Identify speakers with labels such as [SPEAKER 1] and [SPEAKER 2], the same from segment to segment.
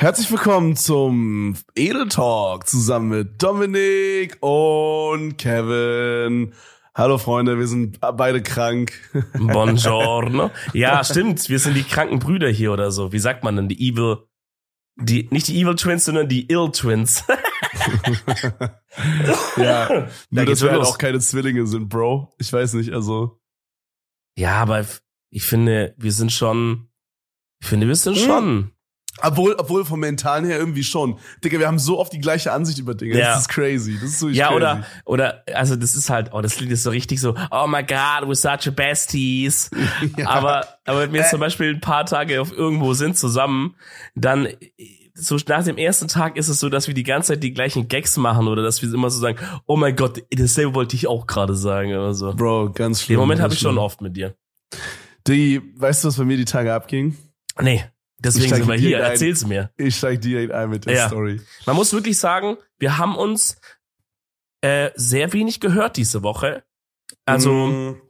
[SPEAKER 1] Herzlich willkommen zum Edel Talk zusammen mit Dominik und Kevin. Hallo Freunde, wir sind beide krank.
[SPEAKER 2] Buongiorno. Ja, stimmt. Wir sind die kranken Brüder hier oder so. Wie sagt man denn? Die Evil, die, nicht die Evil Twins, sondern die Ill Twins.
[SPEAKER 1] ja, nur dass wir halt auch keine Zwillinge sind, Bro. Ich weiß nicht, also.
[SPEAKER 2] Ja, aber ich finde, wir sind schon, ich finde, wir sind hm. schon
[SPEAKER 1] obwohl, obwohl vom Mentalen her irgendwie schon. Digga, wir haben so oft die gleiche Ansicht über Dinge. Ja. Das ist crazy. Das ist so
[SPEAKER 2] Ja,
[SPEAKER 1] crazy.
[SPEAKER 2] oder, oder, also das ist halt, oh, das Lied ist so richtig so, oh my god, we're such a besties. ja. Aber, aber wenn wir jetzt äh. zum Beispiel ein paar Tage auf irgendwo sind zusammen, dann, so nach dem ersten Tag ist es so, dass wir die ganze Zeit die gleichen Gags machen oder dass wir immer so sagen, oh mein Gott, dasselbe wollte ich auch gerade sagen oder so.
[SPEAKER 1] Bro, ganz schlimm.
[SPEAKER 2] Den Moment habe ich schon oft mit dir.
[SPEAKER 1] Die, weißt du, was bei mir die Tage abging?
[SPEAKER 2] Nee. Deswegen sind wir hier. Ein, Erzähl's mir.
[SPEAKER 1] Ich steig direkt ein mit der ja. Story.
[SPEAKER 2] Man muss wirklich sagen, wir haben uns äh, sehr wenig gehört diese Woche. Also mm,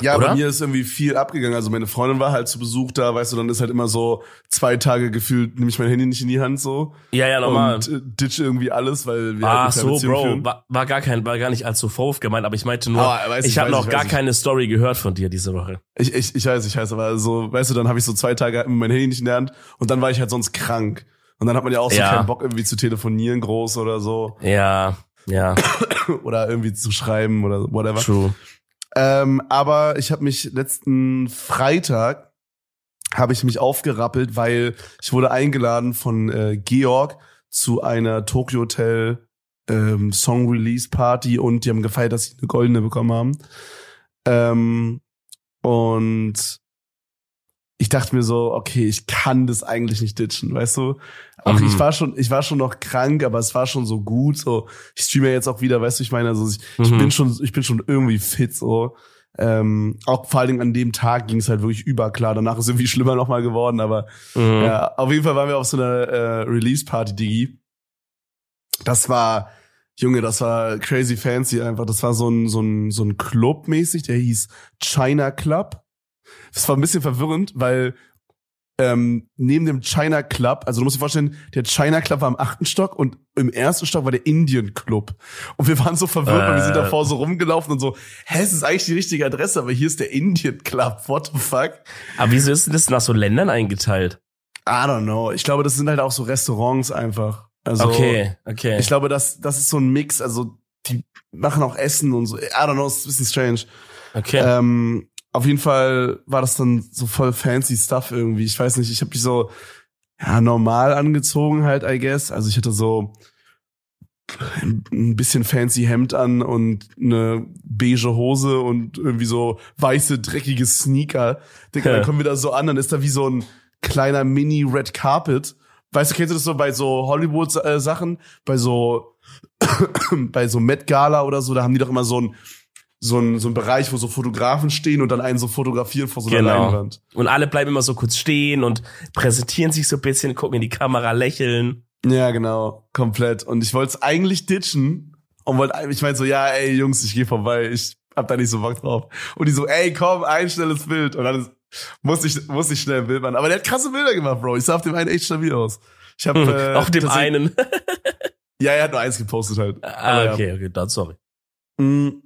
[SPEAKER 1] ja, Oder? bei mir ist irgendwie viel abgegangen. Also meine Freundin war halt zu Besuch da, weißt du, dann ist halt immer so zwei Tage gefühlt, nehme ich mein Handy nicht in die Hand so.
[SPEAKER 2] Ja, ja, normal.
[SPEAKER 1] Und äh, ditch irgendwie alles, weil wir
[SPEAKER 2] ah, halt so, Bro, war, war, gar kein, war gar nicht allzu vorwurf gemeint, aber ich meinte nur, ah, ich, ich habe noch gar ich. keine Story gehört von dir diese Woche.
[SPEAKER 1] Ich, ich, ich weiß, ich weiß, aber so, weißt du, dann habe ich so zwei Tage mein Handy nicht in der Hand und dann war ich halt sonst krank. Und dann hat man ja auch so ja. keinen Bock irgendwie zu telefonieren groß oder so.
[SPEAKER 2] Ja, ja.
[SPEAKER 1] oder irgendwie zu schreiben oder whatever.
[SPEAKER 2] True.
[SPEAKER 1] Ähm, aber ich habe mich letzten Freitag habe ich mich aufgerappelt, weil ich wurde eingeladen von äh, Georg zu einer Tokyo Hotel ähm, Song Release Party und die haben gefeiert, dass sie eine goldene bekommen haben. Ähm, und ich dachte mir so, okay, ich kann das eigentlich nicht ditchen, weißt du? Auch mhm. ich war schon, ich war schon noch krank, aber es war schon so gut. So, ich streame jetzt auch wieder, weißt du, ich meine, also ich, mhm. ich bin schon, ich bin schon irgendwie fit. So, ähm, auch vor allen Dingen an dem Tag ging es halt wirklich überklar. Danach ist es irgendwie schlimmer nochmal geworden, aber mhm. ja, auf jeden Fall waren wir auf so einer äh, Release-Party, Digi. Das war, Junge, das war crazy fancy einfach. Das war so ein, so ein, so ein Club mäßig, der hieß China Club. Das war ein bisschen verwirrend, weil ähm, neben dem China Club, also du musst dir vorstellen, der China Club war im achten Stock und im ersten Stock war der Indian Club. Und wir waren so verwirrt, äh. weil wir sind äh. davor so rumgelaufen und so, hä, es ist eigentlich die richtige Adresse, aber hier ist der Indian Club, what the fuck?
[SPEAKER 2] Aber wieso ist denn das nach so Ländern eingeteilt?
[SPEAKER 1] I don't know. Ich glaube, das sind halt auch so Restaurants einfach. Also,
[SPEAKER 2] okay, okay.
[SPEAKER 1] Ich glaube, das, das ist so ein Mix, also die machen auch Essen und so. I don't know, ist ein bisschen strange.
[SPEAKER 2] Okay.
[SPEAKER 1] Ähm, auf jeden Fall war das dann so voll fancy Stuff irgendwie. Ich weiß nicht, ich habe mich so ja normal angezogen halt, I guess. Also ich hatte so ein bisschen fancy Hemd an und eine beige Hose und irgendwie so weiße dreckige Sneaker. Digga, dann kommen wir da so an, dann ist da wie so ein kleiner Mini Red Carpet. Weißt du, kennst du das so bei so Hollywood Sachen, bei so bei so Met Gala oder so, da haben die doch immer so ein so ein, so ein Bereich, wo so Fotografen stehen und dann einen so fotografieren vor so einer genau. Leinwand.
[SPEAKER 2] Und alle bleiben immer so kurz stehen und präsentieren sich so ein bisschen, gucken in die Kamera, lächeln.
[SPEAKER 1] Ja, genau, komplett. Und ich wollte es eigentlich ditchen und wollte, ich meinte so, ja, ey, Jungs, ich gehe vorbei, ich hab da nicht so Bock drauf. Und die so, ey, komm, ein schnelles Bild. Und dann ist, muss ich, muss ich schnell ein Bild machen. Aber der hat krasse Bilder gemacht, Bro. Ich sah auf dem einen echt stabil aus. Ich hab, hm,
[SPEAKER 2] äh, auf dem einen.
[SPEAKER 1] ja, er hat nur eins gepostet halt.
[SPEAKER 2] Ah, okay, ja. okay, dann sorry.
[SPEAKER 1] Mhm.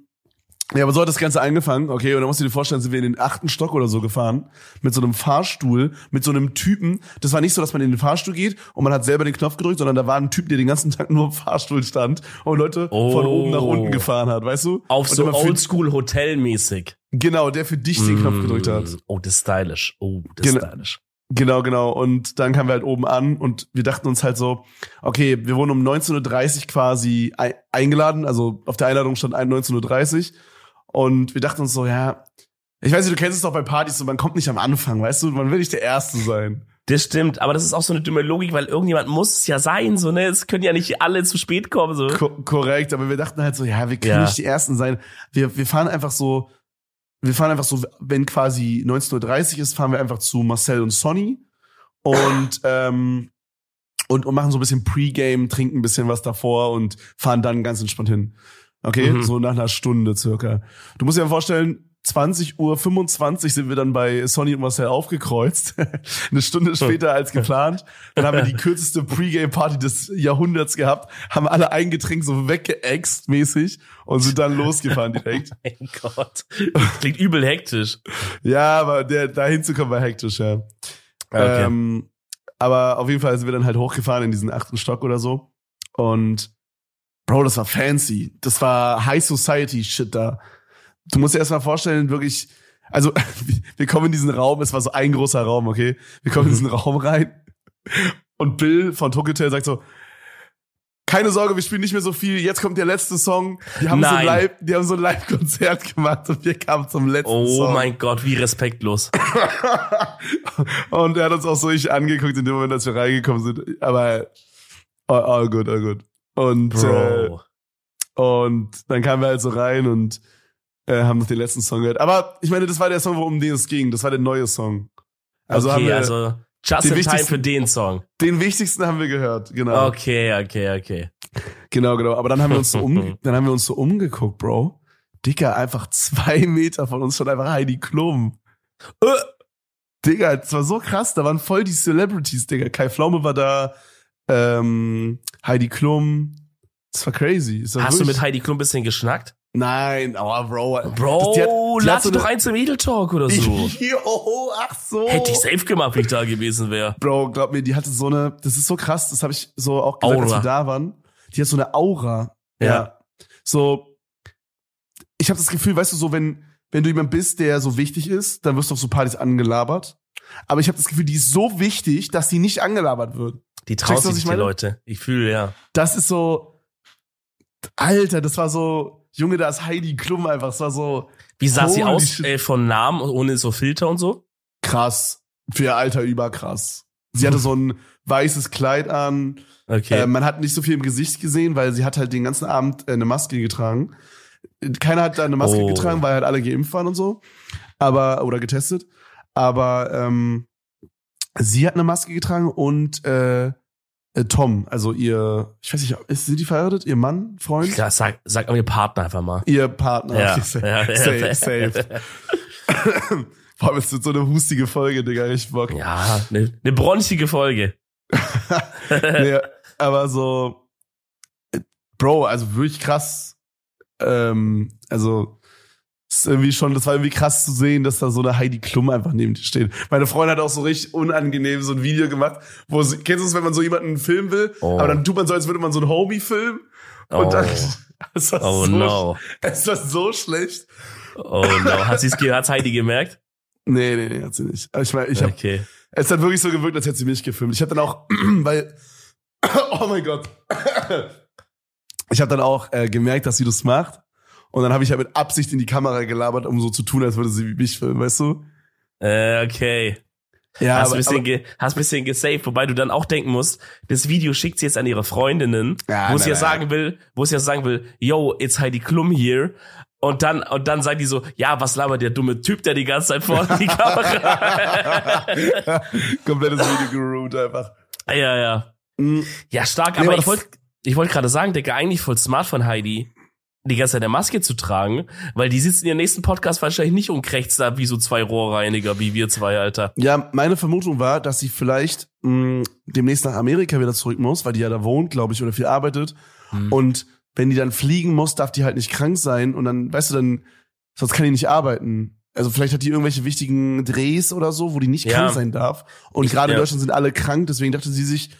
[SPEAKER 1] Ja, aber so hat das Ganze angefangen, okay, und dann musst du dir vorstellen, sind wir in den achten Stock oder so gefahren, mit so einem Fahrstuhl, mit so einem Typen. Das war nicht so, dass man in den Fahrstuhl geht und man hat selber den Knopf gedrückt, sondern da war ein Typ, der den ganzen Tag nur im Fahrstuhl stand und Leute oh. von oben nach unten gefahren hat, weißt du?
[SPEAKER 2] Auf und so Oldschool-Hotel-mäßig.
[SPEAKER 1] Genau, der für dich den Knopf gedrückt hat. Mm.
[SPEAKER 2] Oh, das ist stylisch. Oh, das ist stylisch.
[SPEAKER 1] Genau, genau. Und dann kamen wir halt oben an und wir dachten uns halt so, okay, wir wurden um 19.30 Uhr quasi eingeladen. Also auf der Einladung stand 19.30 Uhr. Und wir dachten uns so, ja, ich weiß nicht, du kennst es doch bei Partys, so, man kommt nicht am Anfang, weißt du, man will nicht der Erste sein.
[SPEAKER 2] Das stimmt, aber das ist auch so eine dumme Logik, weil irgendjemand muss es ja sein, so, ne? Es können ja nicht alle zu spät kommen, so.
[SPEAKER 1] Ko korrekt, aber wir dachten halt so, ja, wir können
[SPEAKER 2] Ja.
[SPEAKER 1] nicht die Ersten sein. Wir, wir fahren einfach so, wir fahren einfach so, wenn quasi 19.30 Uhr ist, fahren wir einfach zu Marcel und Sonny und, ähm, und, und machen so ein bisschen Pre-Game, trinken ein bisschen was davor und fahren dann ganz entspannt hin. Okay,
[SPEAKER 2] Mhm.
[SPEAKER 1] so nach einer Stunde circa. Du musst dir mal vorstellen, 20 Uhr 25 sind wir dann bei Sonny und Marcel aufgekreuzt. Eine Stunde später als geplant. Dann haben wir die kürzeste Pre-Game-Party des Jahrhunderts gehabt, haben alle ein Getränk so weggeext mäßig und sind dann losgefahren direkt.
[SPEAKER 2] Mein Gott. Das klingt übel hektisch.
[SPEAKER 1] Ja, aber der, da hinzukommen war hektisch, ja.
[SPEAKER 2] Okay.
[SPEAKER 1] Ähm, aber auf jeden Fall sind wir dann halt hochgefahren in diesen achten Stock oder so. Und Bro, das war fancy. Das war High Society Shit da. Du musst dir erst mal vorstellen, wirklich, also wir kommen in diesen Raum, es war so ein großer Raum, okay? Wir kommen in diesen Raum rein und Bill von Tokyo Hotel sagt so, keine Sorge, wir spielen nicht mehr so viel. Jetzt kommt der letzte Song. Die haben so ein
[SPEAKER 2] Nein.
[SPEAKER 1] Live, die haben so ein Live-Konzert gemacht und wir kamen zum letzten
[SPEAKER 2] Oh
[SPEAKER 1] Song.
[SPEAKER 2] mein Gott, wie respektlos.
[SPEAKER 1] und er hat uns auch so richtig angeguckt in dem Moment, als wir reingekommen sind. Aber all, all good, all good. Und, äh,
[SPEAKER 2] Bro.
[SPEAKER 1] und dann kamen wir halt so rein und äh, haben noch den letzten Song gehört. Aber ich meine, das war der Song, um den es ging. Das war der neue Song. Also haben
[SPEAKER 2] okay,
[SPEAKER 1] wir
[SPEAKER 2] also just in time
[SPEAKER 1] wichtigsten-
[SPEAKER 2] für den Song.
[SPEAKER 1] den wichtigsten haben wir gehört. Genau.
[SPEAKER 2] Okay, okay, okay.
[SPEAKER 1] Genau, genau. Aber dann haben wir uns so um, dann haben wir uns so umgeguckt, Bro. Dicker, einfach zwei Meter von uns schon einfach Heidi Klum.
[SPEAKER 2] Äh.
[SPEAKER 1] Digga, das war so krass. Da waren voll die Celebrities, Digga. Kai Pflaume war da, ähm, Heidi Klum. Das war crazy. Das war
[SPEAKER 2] Hast du mit Heidi Klum ein bisschen geschnackt?
[SPEAKER 1] Nein, aber Bro.
[SPEAKER 2] Bro,
[SPEAKER 1] das- die hat- die
[SPEAKER 2] lad
[SPEAKER 1] so
[SPEAKER 2] doch
[SPEAKER 1] eine-
[SPEAKER 2] ein zum Edel Talk oder so.
[SPEAKER 1] Jo, ach so.
[SPEAKER 2] Hätte ich safe gemacht, wenn ich da gewesen wäre.
[SPEAKER 1] Bro, glaub mir, die hatte so eine, das ist so krass, das habe ich so auch gesagt, als
[SPEAKER 2] Aura.
[SPEAKER 1] wir da waren. Die hat so eine Aura.
[SPEAKER 2] Ja.
[SPEAKER 1] So, ich habe das Gefühl, weißt du, so wenn, wenn du jemand bist, der so wichtig ist, dann wirst du auf so Partys angelabert. Aber ich habe das Gefühl, die ist so wichtig, dass die nicht angelabert wird.
[SPEAKER 2] Die trauen sich
[SPEAKER 1] ich
[SPEAKER 2] die? Leute. Ich fühle, ja.
[SPEAKER 1] Das ist so, Alter, das war so, Junge, da ist Heidi Klum einfach, das war so
[SPEAKER 2] Wie sah sie aus
[SPEAKER 1] shit.
[SPEAKER 2] äh, von Namen ohne so Filter und so?
[SPEAKER 1] krass. Für ihr Alter überkrass. Sie hatte so ein weißes Kleid an,
[SPEAKER 2] Okay.
[SPEAKER 1] Äh, man hat nicht so viel im Gesicht gesehen, weil sie hat halt den ganzen Abend äh, eine Maske getragen. Keiner hat da eine Maske
[SPEAKER 2] Oh.
[SPEAKER 1] getragen, weil halt alle geimpft waren und so. Aber, oder getestet. Aber ähm, sie hat eine Maske getragen und äh, äh, Tom, also ihr, ich weiß nicht, ist, sind die verheiratet? Ihr Mann, Freund?
[SPEAKER 2] ja, sag, sag mal ihr Partner einfach mal.
[SPEAKER 1] Ihr Partner.
[SPEAKER 2] Ja.
[SPEAKER 1] Safe,
[SPEAKER 2] Ja,
[SPEAKER 1] safe,
[SPEAKER 2] ja.
[SPEAKER 1] safe. Vor allem, es wird so eine hustige Folge, Digga, richtig Bock.
[SPEAKER 2] Ja, eine ne bronchige Folge.
[SPEAKER 1] nee, aber so, äh, Bro, also wirklich krass. Ähm, also, ist irgendwie schon, das war irgendwie krass zu sehen, dass da so eine Heidi Klum einfach neben dir steht. Meine Freundin hat auch so richtig unangenehm so ein Video gemacht, wo sie, kennst du es, wenn man so jemanden filmen will,
[SPEAKER 2] Oh.
[SPEAKER 1] aber dann tut man so, als würde man so einen Homie filmen. Und
[SPEAKER 2] Oh.
[SPEAKER 1] dann, es war
[SPEAKER 2] Oh
[SPEAKER 1] so,
[SPEAKER 2] no.
[SPEAKER 1] es war so schlecht.
[SPEAKER 2] Oh no. Hat sie's hat's Heidi gemerkt?
[SPEAKER 1] Nee, nee, nee, hat sie nicht. Aber ich meine, ich hab,
[SPEAKER 2] okay.
[SPEAKER 1] Es hat wirklich so gewirkt, als hätte sie mich gefilmt. Ich habe dann auch, weil, oh mein Gott, ich habe dann auch äh, gemerkt, dass sie das macht. Und dann habe ich ja mit Absicht in die Kamera gelabert, um so zu tun, als würde sie mich filmen, weißt du?
[SPEAKER 2] Äh, okay.
[SPEAKER 1] Ja,
[SPEAKER 2] hast, ein
[SPEAKER 1] aber,
[SPEAKER 2] bisschen
[SPEAKER 1] aber,
[SPEAKER 2] ge hast ein bisschen gesaved, wobei du dann auch denken musst, das Video schickt sie jetzt an ihre Freundinnen,
[SPEAKER 1] Ja,
[SPEAKER 2] wo sie
[SPEAKER 1] nein,
[SPEAKER 2] ja
[SPEAKER 1] nein.
[SPEAKER 2] sagen will, wo sie ja sagen will, yo, it's Heidi Klum here. Und dann, und dann sagt die so, ja, was labert der dumme Typ, der die ganze Zeit vor die Kamera.
[SPEAKER 1] komplettes Video geruht einfach.
[SPEAKER 2] ja, ja.
[SPEAKER 1] Mhm.
[SPEAKER 2] Ja, stark,
[SPEAKER 1] Nee,
[SPEAKER 2] aber
[SPEAKER 1] aber
[SPEAKER 2] ich wollte ich wollte gerade sagen, Digga, eigentlich voll smart von Heidi, die ganze Zeit eine Maske zu tragen, weil die sitzt in ihrem nächsten Podcast wahrscheinlich nicht und krächzt da wie so zwei Rohrreiniger, wie wir zwei, Alter.
[SPEAKER 1] Ja, meine Vermutung war, dass sie vielleicht mh, demnächst nach Amerika wieder zurück muss, weil die ja da wohnt, glaube ich, oder viel arbeitet.
[SPEAKER 2] Hm.
[SPEAKER 1] Und wenn die dann fliegen muss, darf die halt nicht krank sein und dann, weißt du, dann, sonst kann die nicht arbeiten. Also vielleicht hat die irgendwelche wichtigen Drehs oder so, wo die nicht
[SPEAKER 2] Ja.
[SPEAKER 1] krank sein darf. Und gerade in
[SPEAKER 2] ja.
[SPEAKER 1] Deutschland sind alle krank, deswegen dachte sie sich,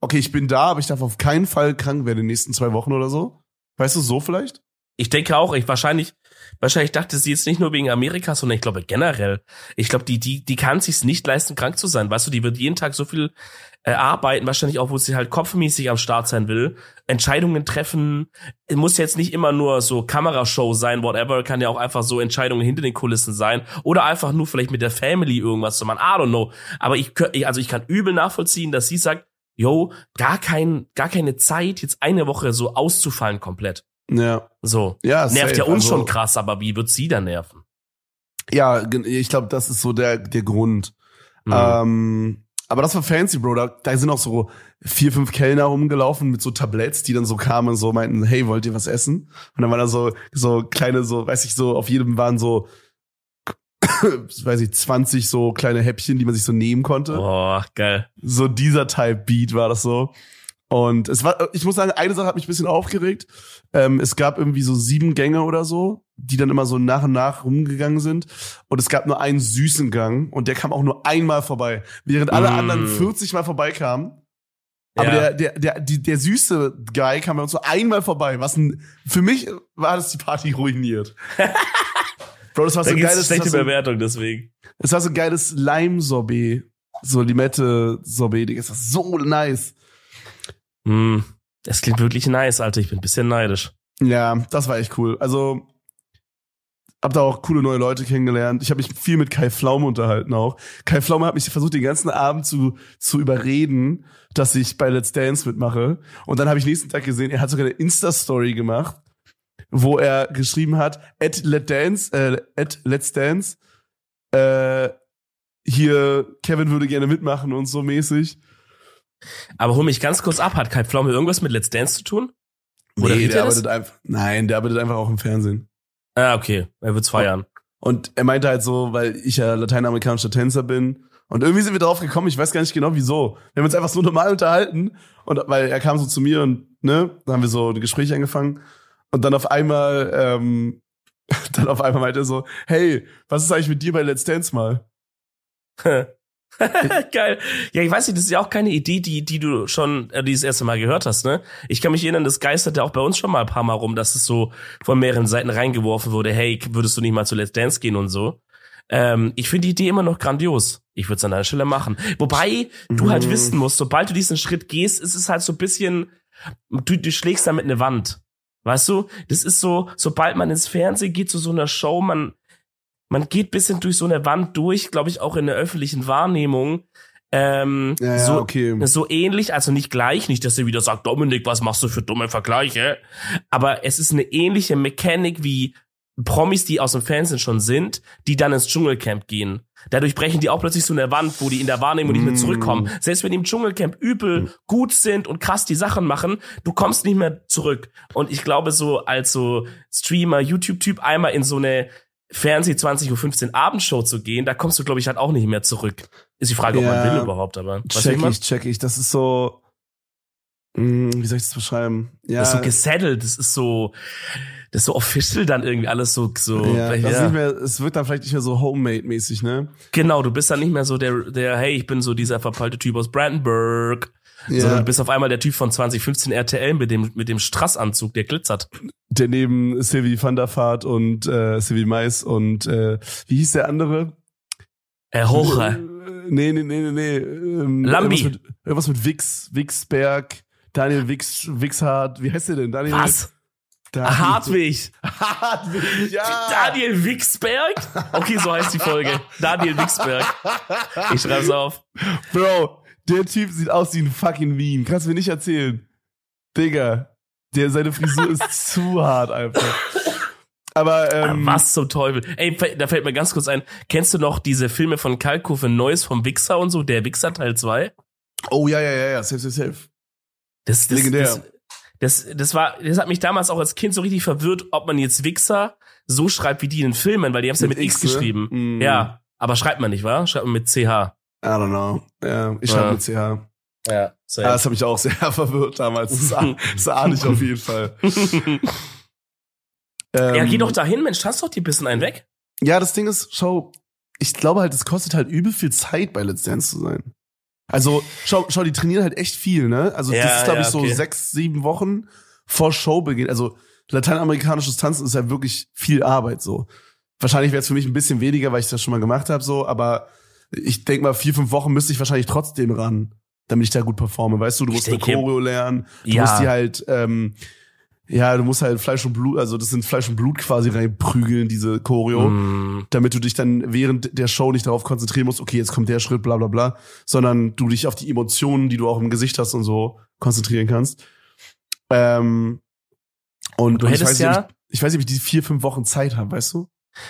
[SPEAKER 1] okay, ich bin da, aber ich darf auf keinen Fall krank werden in den nächsten zwei Wochen oder so. Weißt du, so vielleicht?
[SPEAKER 2] Ich denke auch, ich wahrscheinlich, wahrscheinlich dachte sie jetzt nicht nur wegen Amerika, sondern ich glaube generell. Ich glaube, die, die, die kann sich's nicht leisten, krank zu sein. Weißt du, die wird jeden Tag so viel äh, arbeiten, wahrscheinlich auch, wo sie halt kopfmäßig am Start sein will, Entscheidungen treffen. Muss jetzt nicht immer nur so Kamerashow sein, whatever, kann ja auch einfach so Entscheidungen hinter den Kulissen sein oder einfach nur vielleicht mit der Family irgendwas zu machen. I don't know. Aber ich, also ich kann übel nachvollziehen, dass sie sagt, yo, gar kein, gar keine Zeit, jetzt eine Woche so auszufallen komplett.
[SPEAKER 1] Ja.
[SPEAKER 2] So.
[SPEAKER 1] Ja,
[SPEAKER 2] Nervt
[SPEAKER 1] safe.
[SPEAKER 2] ja uns
[SPEAKER 1] Also-
[SPEAKER 2] schon krass, aber wie wird sie dann nerven?
[SPEAKER 1] Ja, ich glaube, das ist so der, der Grund.
[SPEAKER 2] Mhm.
[SPEAKER 1] Ähm, aber das war fancy, Bro. Da, da sind auch so vier, fünf Kellner rumgelaufen mit so Tabletts, die dann so kamen und so meinten, hey, wollt ihr was essen? Und dann waren da so, so kleine, so, weiß ich, so, auf jedem waren so, weiß ich, 20 so kleine Häppchen, die man sich so nehmen konnte.
[SPEAKER 2] Boah, geil.
[SPEAKER 1] So dieser Type Beat war das so. Und es war, ich muss sagen, eine Sache hat mich ein bisschen aufgeregt. Ähm, es gab irgendwie so sieben Gänge oder so, die dann immer so nach und nach rumgegangen sind. Und es gab nur einen süßen Gang und der kam auch nur einmal vorbei, während alle
[SPEAKER 2] Mm.
[SPEAKER 1] anderen 40 Mal vorbeikamen. Aber
[SPEAKER 2] Ja.
[SPEAKER 1] der, der, der, die, der süße Guy kam bei uns so einmal vorbei. Was ein, für mich war das die Party ruiniert. Bro, das war
[SPEAKER 2] Da
[SPEAKER 1] so
[SPEAKER 2] gibt's
[SPEAKER 1] geiles, das
[SPEAKER 2] schlechte
[SPEAKER 1] war so,
[SPEAKER 2] Bewertung deswegen.
[SPEAKER 1] das war so geiles Lime-Sorbet. So Limette-Sorbet, Digga. Das war so nice.
[SPEAKER 2] Hm. Das klingt wirklich nice, Alter. Ich bin ein bisschen neidisch.
[SPEAKER 1] Ja, das war echt cool. Also, hab da auch coole neue Leute kennengelernt. Ich habe mich viel mit Kai Pflaume unterhalten auch. Kai Pflaume hat mich versucht, den ganzen Abend zu, zu überreden, dass ich bei Let's Dance mitmache. Und dann habe ich nächsten Tag gesehen, er hat sogar eine Insta-Story gemacht, wo er geschrieben hat, at Let's Dance, äh, at Let's Dance, äh, hier, Kevin würde gerne mitmachen und so mäßig.
[SPEAKER 2] Aber hol mich ganz kurz ab. Hat Kai Pflaume irgendwas mit Let's Dance zu tun? Oder
[SPEAKER 1] nee, der
[SPEAKER 2] er
[SPEAKER 1] arbeitet einfach, nein, der arbeitet einfach auch im Fernsehen.
[SPEAKER 2] Ah, okay. Er wird's feiern.
[SPEAKER 1] Und er meinte halt so, weil ich ja lateinamerikanischer Tänzer bin. Und irgendwie sind wir drauf gekommen, ich weiß gar nicht genau wieso. Wir haben uns einfach so normal unterhalten. Und weil er kam so zu mir und, ne, dann haben wir so ein Gespräch angefangen. Und dann auf einmal, ähm, dann auf einmal meinte er so, hey, was ist eigentlich mit dir bei Let's Dance mal?
[SPEAKER 2] Geil. Ja, ich weiß nicht, das ist ja auch keine Idee, die, die du schon äh, dieses erste Mal gehört hast, ne? Ich kann mich erinnern, das geisterte auch bei uns schon mal ein paar Mal rum, dass es so von mehreren Seiten reingeworfen wurde, hey, würdest du nicht mal zu Let's Dance gehen und so. Ähm, ich finde die Idee immer noch grandios. Ich würde es an deiner Stelle machen. Wobei du halt
[SPEAKER 1] Mhm.
[SPEAKER 2] wissen musst, sobald du diesen Schritt gehst, ist es halt so ein bisschen, du, du schlägst damit eine Wand. Weißt du? Das ist so, sobald man ins Fernsehen geht zu so einer Show, man, man geht bisschen durch so eine Wand durch, glaube ich, auch in der öffentlichen Wahrnehmung. Ähm,
[SPEAKER 1] Ja, ja,
[SPEAKER 2] so,
[SPEAKER 1] okay.
[SPEAKER 2] so ähnlich, also nicht gleich, nicht, dass er wieder sagt, Dominik, was machst du für dumme Vergleiche? Aber es ist eine ähnliche Mechanik wie Promis, die aus dem Fernsehen schon sind, die dann ins Dschungelcamp gehen. Dadurch brechen die auch plötzlich so eine Wand, wo die in der Wahrnehmung nicht mehr
[SPEAKER 1] Mm.
[SPEAKER 2] zurückkommen. Selbst wenn die im Dschungelcamp übel gut sind und krass die Sachen machen, du kommst nicht mehr zurück. Und ich glaube, so als so Streamer, YouTube-Typ einmal in so eine Fernseh 20.15 Uhr Abendshow zu gehen, da kommst du, glaube ich, halt auch nicht mehr zurück. Ist die Frage, ob man
[SPEAKER 1] Ja.
[SPEAKER 2] will überhaupt, aber.
[SPEAKER 1] Check
[SPEAKER 2] ich
[SPEAKER 1] check ich. Das ist so, mh, wie soll ich das beschreiben? Ja,
[SPEAKER 2] Das ist so gesettelt, das ist so, das ist so official dann irgendwie alles so, so,
[SPEAKER 1] ja,
[SPEAKER 2] ja.
[SPEAKER 1] das nicht mehr, es wird dann vielleicht nicht mehr so Homemade-mäßig, ne?
[SPEAKER 2] genau, du bist dann nicht mehr so der, der, hey, ich bin so dieser verpeilte Typ aus Brandenburg, sondern du bist auf einmal der Typ von 2015 RTL mit dem, mit dem Strassanzug, der glitzert.
[SPEAKER 1] der neben Sylvie van der Vaart und äh, Sylvie Mais und äh, wie hieß der andere?
[SPEAKER 2] Äh, Hoche.
[SPEAKER 1] Nee, nee, nee, nee, nee. Ähm,
[SPEAKER 2] Lambi.
[SPEAKER 1] Irgendwas mit, irgendwas mit Wix, Wixberg, Daniel Wix, Wixhardt, wie heißt der denn? Daniel
[SPEAKER 2] Was?
[SPEAKER 1] Daniel,
[SPEAKER 2] Hartwig.
[SPEAKER 1] Hartwig, ja.
[SPEAKER 2] Daniel Wixberg? Okay, so heißt die Folge. Daniel Wixberg. Ich schreib's auf.
[SPEAKER 1] Bro, der Typ sieht aus wie ein fucking Wien. Kannst du mir nicht erzählen. Digga, der, seine Frisur ist zu hart einfach. Aber, ähm,
[SPEAKER 2] Was zum Teufel? Ey, da fällt mir ganz kurz ein. Kennst du noch diese Filme von Kalkofe Neues vom Wichser und so? Der Wichser Teil 2?
[SPEAKER 1] Oh ja, ja, ja, ja, safe, safe, safe.
[SPEAKER 2] Das, das,
[SPEAKER 1] Legendär.
[SPEAKER 2] Das, das, das war, das hat mich damals auch als Kind so richtig verwirrt, ob man jetzt Wichser so schreibt wie die in den Filmen, weil die haben es ja mit X,
[SPEAKER 1] ne?
[SPEAKER 2] geschrieben.
[SPEAKER 1] Mm.
[SPEAKER 2] Ja, aber schreibt man nicht, wa? Schreibt man mit CH.
[SPEAKER 1] I don't know. Ja, ich schreibe
[SPEAKER 2] Ja.
[SPEAKER 1] mit CH.
[SPEAKER 2] Ja,
[SPEAKER 1] Ah, das hat mich auch sehr verwirrt damals. Das, ah- das ahne ich auf jeden Fall. Ähm,
[SPEAKER 2] ja, geh doch dahin, Mensch, hast doch dir ein bisschen einen weg.
[SPEAKER 1] Ja, das Ding ist, schau, ich glaube halt, es kostet halt übel viel Zeit, bei Let's Dance zu sein. Also, schau, schau, die trainieren halt echt viel, ne? Also,
[SPEAKER 2] Ja,
[SPEAKER 1] das ist, glaube
[SPEAKER 2] ja,
[SPEAKER 1] ich, so
[SPEAKER 2] okay.
[SPEAKER 1] sechs, sieben Wochen vor Showbeginn. Also, lateinamerikanisches Tanzen ist ja wirklich viel Arbeit so. Wahrscheinlich wäre es für mich ein bisschen weniger, weil ich das schon mal gemacht habe, so, aber ich denk mal, vier, fünf Wochen müsste ich wahrscheinlich trotzdem ran, damit ich da gut performe. Weißt du, du
[SPEAKER 2] Ich
[SPEAKER 1] musst eine
[SPEAKER 2] denke-
[SPEAKER 1] Choreo lernen, du
[SPEAKER 2] Ja.
[SPEAKER 1] musst die halt, ähm, ja, du musst halt Fleisch und Blut, also das sind Fleisch und Blut quasi reinprügeln, diese Choreo,
[SPEAKER 2] Mm,
[SPEAKER 1] damit du dich dann während der Show nicht darauf konzentrieren musst, okay, jetzt kommt der Schritt, bla bla bla, sondern du dich auf die Emotionen, die du auch im Gesicht hast und so, konzentrieren kannst. Ähm, und
[SPEAKER 2] Du
[SPEAKER 1] und ich
[SPEAKER 2] hättest
[SPEAKER 1] weiß nicht,
[SPEAKER 2] ja-
[SPEAKER 1] ich, ich weiß nicht, ob ich die vier, fünf Wochen Zeit habe, weißt du?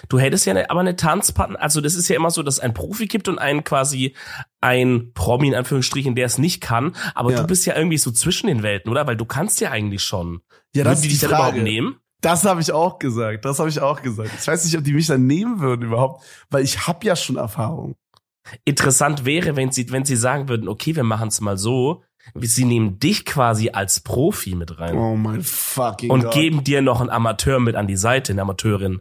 [SPEAKER 2] Du hättest ja eine, aber eine Tanzpartner, also das ist ja immer so, dass es einen Profi gibt und einen quasi ein Promi in Anführungsstrichen, der es nicht kann. Aber
[SPEAKER 1] Ja.
[SPEAKER 2] du bist ja irgendwie so zwischen den Welten, oder? Weil du kannst ja eigentlich schon.
[SPEAKER 1] Ja,
[SPEAKER 2] Würden die dich dann überhaupt nehmen?
[SPEAKER 1] Das habe ich auch gesagt. Das habe ich auch gesagt. Ich weiß nicht, ob die mich dann nehmen würden überhaupt, weil ich habe ja schon Erfahrung.
[SPEAKER 2] Interessant wäre, wenn sie, wenn sie sagen würden, okay, wir machen es mal so. Sie nehmen dich quasi als Profi mit rein
[SPEAKER 1] Oh mein fucking
[SPEAKER 2] und
[SPEAKER 1] Gott.
[SPEAKER 2] geben dir noch einen Amateur mit an die Seite, eine Amateurin.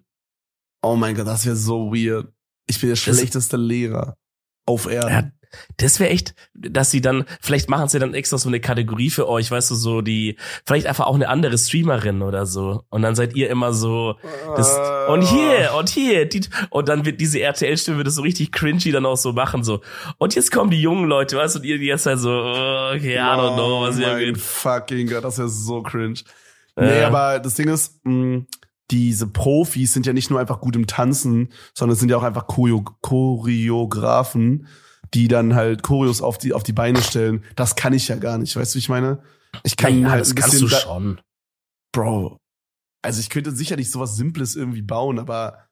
[SPEAKER 1] Oh mein Gott, das wäre so weird. Ich bin der schlechteste Lehrer auf Erden.
[SPEAKER 2] Ja, das wäre echt, dass sie dann, vielleicht machen sie dann extra so eine Kategorie für euch, weißt du, so die, vielleicht einfach auch eine andere Streamerin oder so. Und dann seid ihr immer so, das,
[SPEAKER 1] Äh,
[SPEAKER 2] und hier, und hier, die, und dann wird diese RTL-Stimme das so richtig cringy dann auch so machen, so. Und jetzt kommen die jungen Leute, weißt du, und ihr die jetzt halt so, oh, okay, I don't know, was
[SPEAKER 1] oh
[SPEAKER 2] ihr
[SPEAKER 1] mein
[SPEAKER 2] geht.
[SPEAKER 1] fucking Gott, das wäre so cringe.
[SPEAKER 2] Ja.
[SPEAKER 1] Nee, aber das Ding ist, mh, diese Profis sind ja nicht nur einfach gut im Tanzen, sondern sind ja auch einfach Choreo Choreografen, die dann halt Choreos auf die, auf die Beine stellen. Das kann ich ja gar nicht, weißt du, wie ich meine? Ich kann
[SPEAKER 2] Naja,
[SPEAKER 1] halt
[SPEAKER 2] das kannst du schon.
[SPEAKER 1] Bro. Also ich könnte sicherlich sowas Simples irgendwie bauen, aber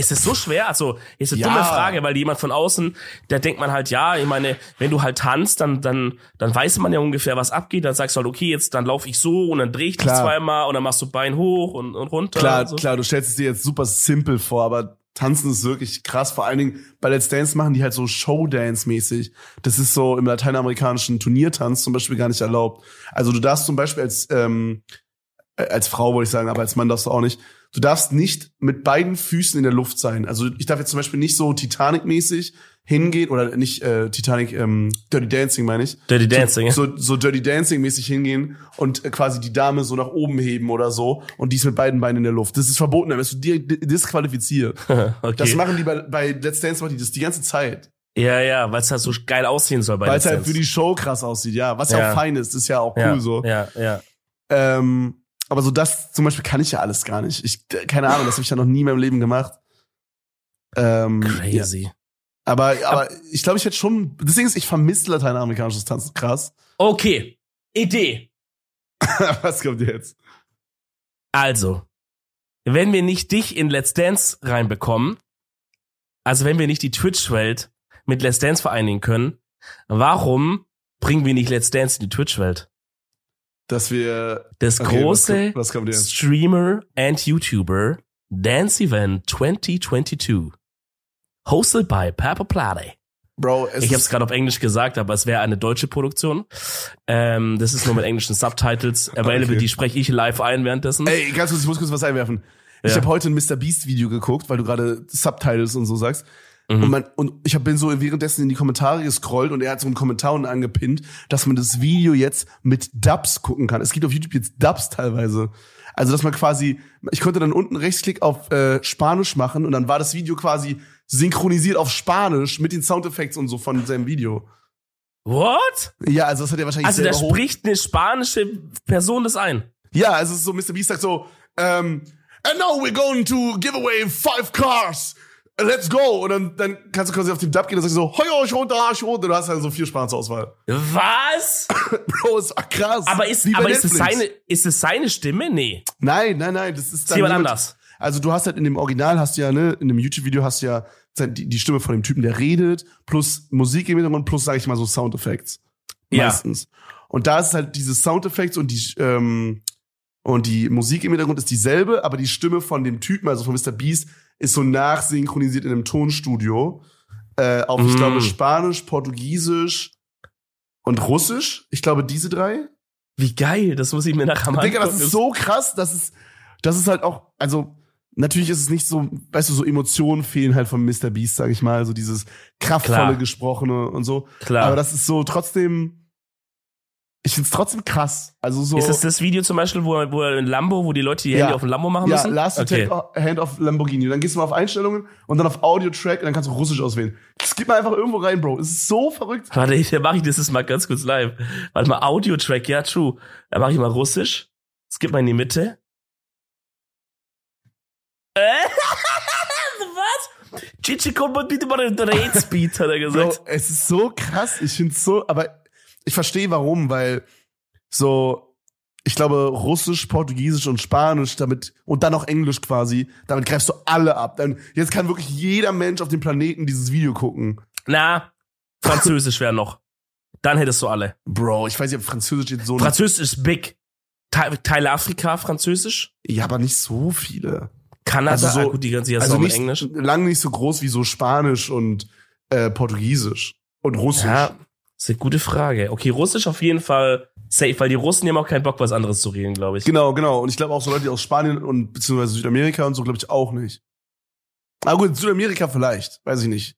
[SPEAKER 2] Ist es so schwer? Also, ist eine
[SPEAKER 1] Ja.
[SPEAKER 2] dumme Frage, weil jemand von außen, da denkt man halt, ja, ich meine, wenn du halt tanzt, dann, dann, dann weiß man ja ungefähr, was abgeht. Dann sagst du halt, okay, jetzt, dann laufe ich so und dann dreh ich dich
[SPEAKER 1] Klar.
[SPEAKER 2] zweimal und dann machst du Bein hoch und, und runter.
[SPEAKER 1] Klar,
[SPEAKER 2] und so.
[SPEAKER 1] klar, du stellst es dir jetzt super simpel vor, aber Tanzen ist wirklich krass. Vor allen Dingen bei Let's Dance machen die halt so Showdance-mäßig. Das ist so im lateinamerikanischen Turniertanz zum Beispiel gar nicht erlaubt. Also du darfst zum Beispiel als, ähm, äh, als Frau wollte ich sagen, aber als Mann darfst du auch nicht. Du darfst nicht mit beiden Füßen in der Luft sein. Also ich darf jetzt zum Beispiel nicht so Titanic-mäßig hingehen oder nicht äh, Titanic, ähm, Dirty Dancing meine ich.
[SPEAKER 2] Dirty Dancing, ja.
[SPEAKER 1] So, so, so Dirty Dancing mäßig hingehen und äh, quasi die Dame so nach oben heben oder so und dies mit beiden Beinen in der Luft. Das ist verboten, dann wirst du dir disqualifiziert.
[SPEAKER 2] okay.
[SPEAKER 1] Das machen die bei, bei Let's Dance machen die das die ganze Zeit.
[SPEAKER 2] ja, ja, weil es halt so geil aussehen soll bei
[SPEAKER 1] Weil es halt für die Show krass aussieht, ja. Was ja,
[SPEAKER 2] Ja.
[SPEAKER 1] auch fein ist, ist ja auch cool
[SPEAKER 2] ja,
[SPEAKER 1] so.
[SPEAKER 2] Ja, ja.
[SPEAKER 1] Ähm, aber so das zum Beispiel kann ich ja alles gar nicht. Ich, äh, keine Ahnung, das habe ich ja noch nie in meinem Leben gemacht. Ähm, Ja.
[SPEAKER 2] Crazy.
[SPEAKER 1] Aber, aber ich glaube, ich hätte schon. Deswegen ist, ich vermisse lateinamerikanisches Tanzen krass.
[SPEAKER 2] Okay. Idee.
[SPEAKER 1] Was kommt jetzt?
[SPEAKER 2] Also, wenn wir nicht dich in Let's Dance reinbekommen, also wenn wir nicht die Twitch-Welt mit Let's Dance vereinigen können, warum bringen wir nicht Let's Dance in die Twitch-Welt?
[SPEAKER 1] Dass wir.
[SPEAKER 2] Das
[SPEAKER 1] Okay, was
[SPEAKER 2] große
[SPEAKER 1] was jetzt?
[SPEAKER 2] Streamer and YouTuber Dance Event 2022. Hosted by Papa Plate.
[SPEAKER 1] Bro, es
[SPEAKER 2] Ich habe es gerade auf Englisch gesagt, aber es wäre eine deutsche Produktion. Ähm, das ist nur mit englischen Subtitles. Available,
[SPEAKER 1] Okay.
[SPEAKER 2] die spreche ich live ein währenddessen.
[SPEAKER 1] Ey, ganz kurz, ich muss kurz was einwerfen. Ich
[SPEAKER 2] Ja.
[SPEAKER 1] habe heute ein Mr. Beast Video geguckt, weil du gerade Subtitles und so sagst.
[SPEAKER 2] Mhm.
[SPEAKER 1] Und, man, und ich hab, bin so währenddessen in die Kommentare gescrollt und er hat so einen Kommentar unten angepinnt, dass man das Video jetzt mit Dubs gucken kann. Es gibt auf YouTube jetzt Dubs teilweise. Also, dass man quasi, ich konnte dann unten Rechtsklick auf äh, Spanisch machen und dann war das Video quasi synchronisiert auf Spanisch mit den Soundeffekts und so von seinem Video.
[SPEAKER 2] What?
[SPEAKER 1] Ja, also das hat er wahrscheinlich
[SPEAKER 2] Also da spricht eine spanische Person das ein.
[SPEAKER 1] Ja, also es ist so, Mr. Beast sagt so, ähm, and now we're going to give away five cars. Let's go. Und dann, dann kannst du quasi auf den Dub gehen und sagst so, hoi, ich runter, ich runter. Du hast dann so vier Sprachen zur Auswahl.
[SPEAKER 2] Was?
[SPEAKER 1] Bro, ist krass.
[SPEAKER 2] Aber ist, aber ist es seine, ist es seine Stimme? Nee.
[SPEAKER 1] Nein, nein, nein, das ist dann
[SPEAKER 2] jemand anders.
[SPEAKER 1] Also du hast halt in dem Original hast du ja, ne, in dem YouTube-Video hast du ja die, die Stimme von dem Typen, der redet, plus Musik im Hintergrund, plus, sag ich mal, so Soundeffekts.
[SPEAKER 2] Ja.
[SPEAKER 1] Meistens. Und da ist halt diese Soundeffekts und die, ähm, und die Musik im Hintergrund ist dieselbe, aber die Stimme von dem Typen, also von Mr. Beast, ist so nachsynchronisiert in einem Tonstudio. Äh, auf, ich
[SPEAKER 2] Mm.
[SPEAKER 1] glaube, Spanisch, Portugiesisch und Russisch. Ich glaube, diese drei.
[SPEAKER 2] Wie geil, das muss ich mir nachher mal
[SPEAKER 1] Digga, das ist so krass, dass es, das ist halt auch, also, natürlich ist es nicht so, weißt du, so Emotionen fehlen halt von Mr. Beast, sag ich mal, so dieses kraftvolle
[SPEAKER 2] Klar.
[SPEAKER 1] Gesprochene und so.
[SPEAKER 2] Klar.
[SPEAKER 1] Aber das ist so trotzdem, ich find's trotzdem krass. Also so.
[SPEAKER 2] Ist das das Video zum Beispiel, wo, wo ein Lambo, wo die Leute die
[SPEAKER 1] Ja.
[SPEAKER 2] auf ein Lambo machen
[SPEAKER 1] ja,
[SPEAKER 2] müssen?
[SPEAKER 1] last
[SPEAKER 2] okay.
[SPEAKER 1] take hand of Lamborghini. Dann gehst du mal auf Einstellungen und dann auf Audio-Track und dann kannst du Russisch auswählen. Das gib mal einfach irgendwo rein, Bro. Es ist so verrückt.
[SPEAKER 2] Warte, dann mache ich das jetzt mal ganz kurz live. Warte mal, Audio-Track, ja, true. Dann mache ich mal Russisch. Skip mal in die Mitte. Äh? Was? Chichi, komm mal bitte mal in den Rate-Speed, hat er
[SPEAKER 1] Bro,
[SPEAKER 2] gesagt.
[SPEAKER 1] es ist so krass. Ich find's so, aber ich verstehe warum, weil so, ich glaube, Russisch, Portugiesisch und Spanisch damit und dann noch Englisch quasi, damit greifst du alle ab. Dann, jetzt kann wirklich jeder Mensch auf dem Planeten dieses Video gucken.
[SPEAKER 2] Na, Französisch wäre noch. Dann hättest du alle.
[SPEAKER 1] Bro, ich weiß nicht, ob Französisch jetzt so.
[SPEAKER 2] Französisch ist big. Te Teile Afrika, Französisch.
[SPEAKER 1] ja, aber nicht so viele.
[SPEAKER 2] Kanada,
[SPEAKER 1] Also so-
[SPEAKER 2] ah, gut, die ganze
[SPEAKER 1] Also
[SPEAKER 2] auch
[SPEAKER 1] nicht,
[SPEAKER 2] Englisch.
[SPEAKER 1] lang nicht so groß wie so Spanisch und äh, Portugiesisch und Russisch.
[SPEAKER 2] Ja, ist eine gute Frage. Okay, Russisch auf jeden Fall safe, weil die Russen die haben auch keinen Bock, was anderes zu reden, glaube ich.
[SPEAKER 1] Genau, genau. Und ich glaube auch so Leute aus Spanien und beziehungsweise Südamerika und so glaube ich auch nicht. Aber gut, Südamerika vielleicht, weiß ich nicht.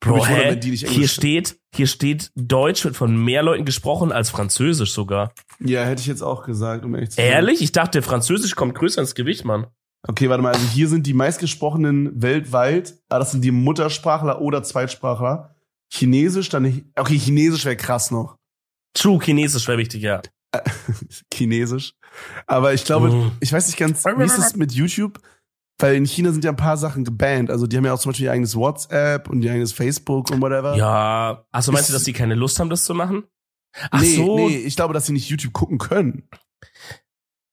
[SPEAKER 2] Bro,
[SPEAKER 1] wenn die nicht
[SPEAKER 2] hier steht, hier steht Deutsch wird von mehr Leuten gesprochen als Französisch sogar.
[SPEAKER 1] Ja, hätte ich jetzt auch gesagt, um ehrlich zu sein.
[SPEAKER 2] Ehrlich? Ich dachte, Französisch kommt größer ins Gewicht, Mann.
[SPEAKER 1] Okay, warte mal. Also hier sind die meistgesprochenen weltweit. Ah, das sind die Muttersprachler oder Zweitsprachler. Chinesisch, dann okay, Chinesisch wäre krass noch.
[SPEAKER 2] True, Chinesisch wäre wichtig, ja.
[SPEAKER 1] Chinesisch. Aber ich glaube,
[SPEAKER 2] Mhm.
[SPEAKER 1] ich weiß nicht ganz, wie ist es mit YouTube? Weil in China sind ja ein paar Sachen gebannt. Also die haben ja auch zum Beispiel ihr eigenes WhatsApp und ihr eigenes Facebook und whatever.
[SPEAKER 2] Ja, also meinst du,
[SPEAKER 1] Ist-
[SPEAKER 2] dass die keine Lust haben, das zu machen? Ach
[SPEAKER 1] nee,
[SPEAKER 2] so,
[SPEAKER 1] nee, ich glaube, dass sie nicht YouTube gucken können.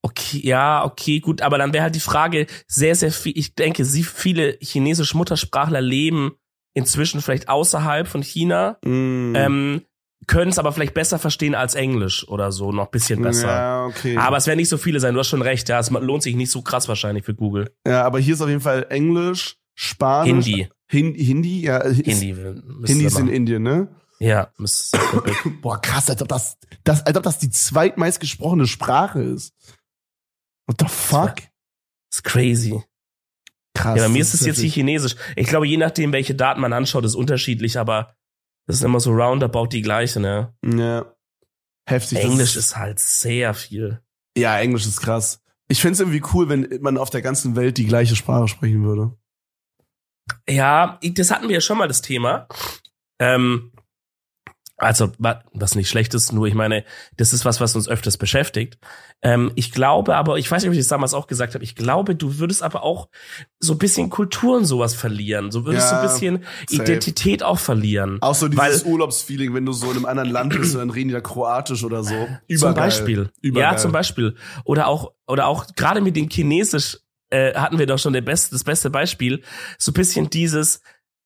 [SPEAKER 2] okay, ja, okay, gut, aber dann wäre halt die Frage, sehr, sehr viel, ich denke, sie, viele chinesische Muttersprachler leben inzwischen vielleicht außerhalb von China,
[SPEAKER 1] Mm.
[SPEAKER 2] ähm, können es aber vielleicht besser verstehen als Englisch oder so, noch bisschen besser.
[SPEAKER 1] Ja, okay.
[SPEAKER 2] Aber es werden nicht so viele sein, du hast schon recht, ja, es lohnt sich nicht so krass wahrscheinlich für Google.
[SPEAKER 1] ja, aber hier ist auf jeden Fall Englisch, Spanisch.
[SPEAKER 2] Hindi.
[SPEAKER 1] Hin Hindi, ja. Ist,
[SPEAKER 2] Hindi.
[SPEAKER 1] Hindi ist in. Indien, ne?
[SPEAKER 2] Ja,
[SPEAKER 1] Boah, krass, als ob das, das, als ob das die zweitmeist gesprochene Sprache ist. What the fuck?
[SPEAKER 2] ist crazy.
[SPEAKER 1] Krass.
[SPEAKER 2] Ja, bei mir ist es jetzt hier. Chinesisch. Ich glaube, je nachdem, welche Daten man anschaut, ist unterschiedlich, aber das ist immer so roundabout die gleiche, ne?
[SPEAKER 1] Ja. Heftig.
[SPEAKER 2] Englisch ist halt sehr viel.
[SPEAKER 1] Ja, Englisch ist krass. Ich find's irgendwie cool, wenn man auf der ganzen Welt die gleiche Sprache sprechen würde.
[SPEAKER 2] Ja, das hatten wir ja schon mal das Thema. Ähm, also, wa- was nicht schlecht ist, nur ich meine, das ist was, was uns öfters beschäftigt. Ähm, ich glaube aber, ich weiß nicht, ob ich das damals auch gesagt habe, ich glaube, du würdest aber auch so ein bisschen Kultur und sowas verlieren. So würdest
[SPEAKER 1] Ja,
[SPEAKER 2] du ein bisschen
[SPEAKER 1] safe.
[SPEAKER 2] Identität auch verlieren.
[SPEAKER 1] Auch so dieses
[SPEAKER 2] Weil-
[SPEAKER 1] Urlaubsfeeling, wenn du so in einem anderen Land bist, und dann reden die da Kroatisch oder so.
[SPEAKER 2] Zum
[SPEAKER 1] Übergeil.
[SPEAKER 2] Beispiel.
[SPEAKER 1] Übergeil.
[SPEAKER 2] Ja, zum Beispiel. Oder auch, oder auch gerade mit dem Chinesisch äh, hatten wir doch schon der beste, das beste Beispiel. So ein bisschen dieses,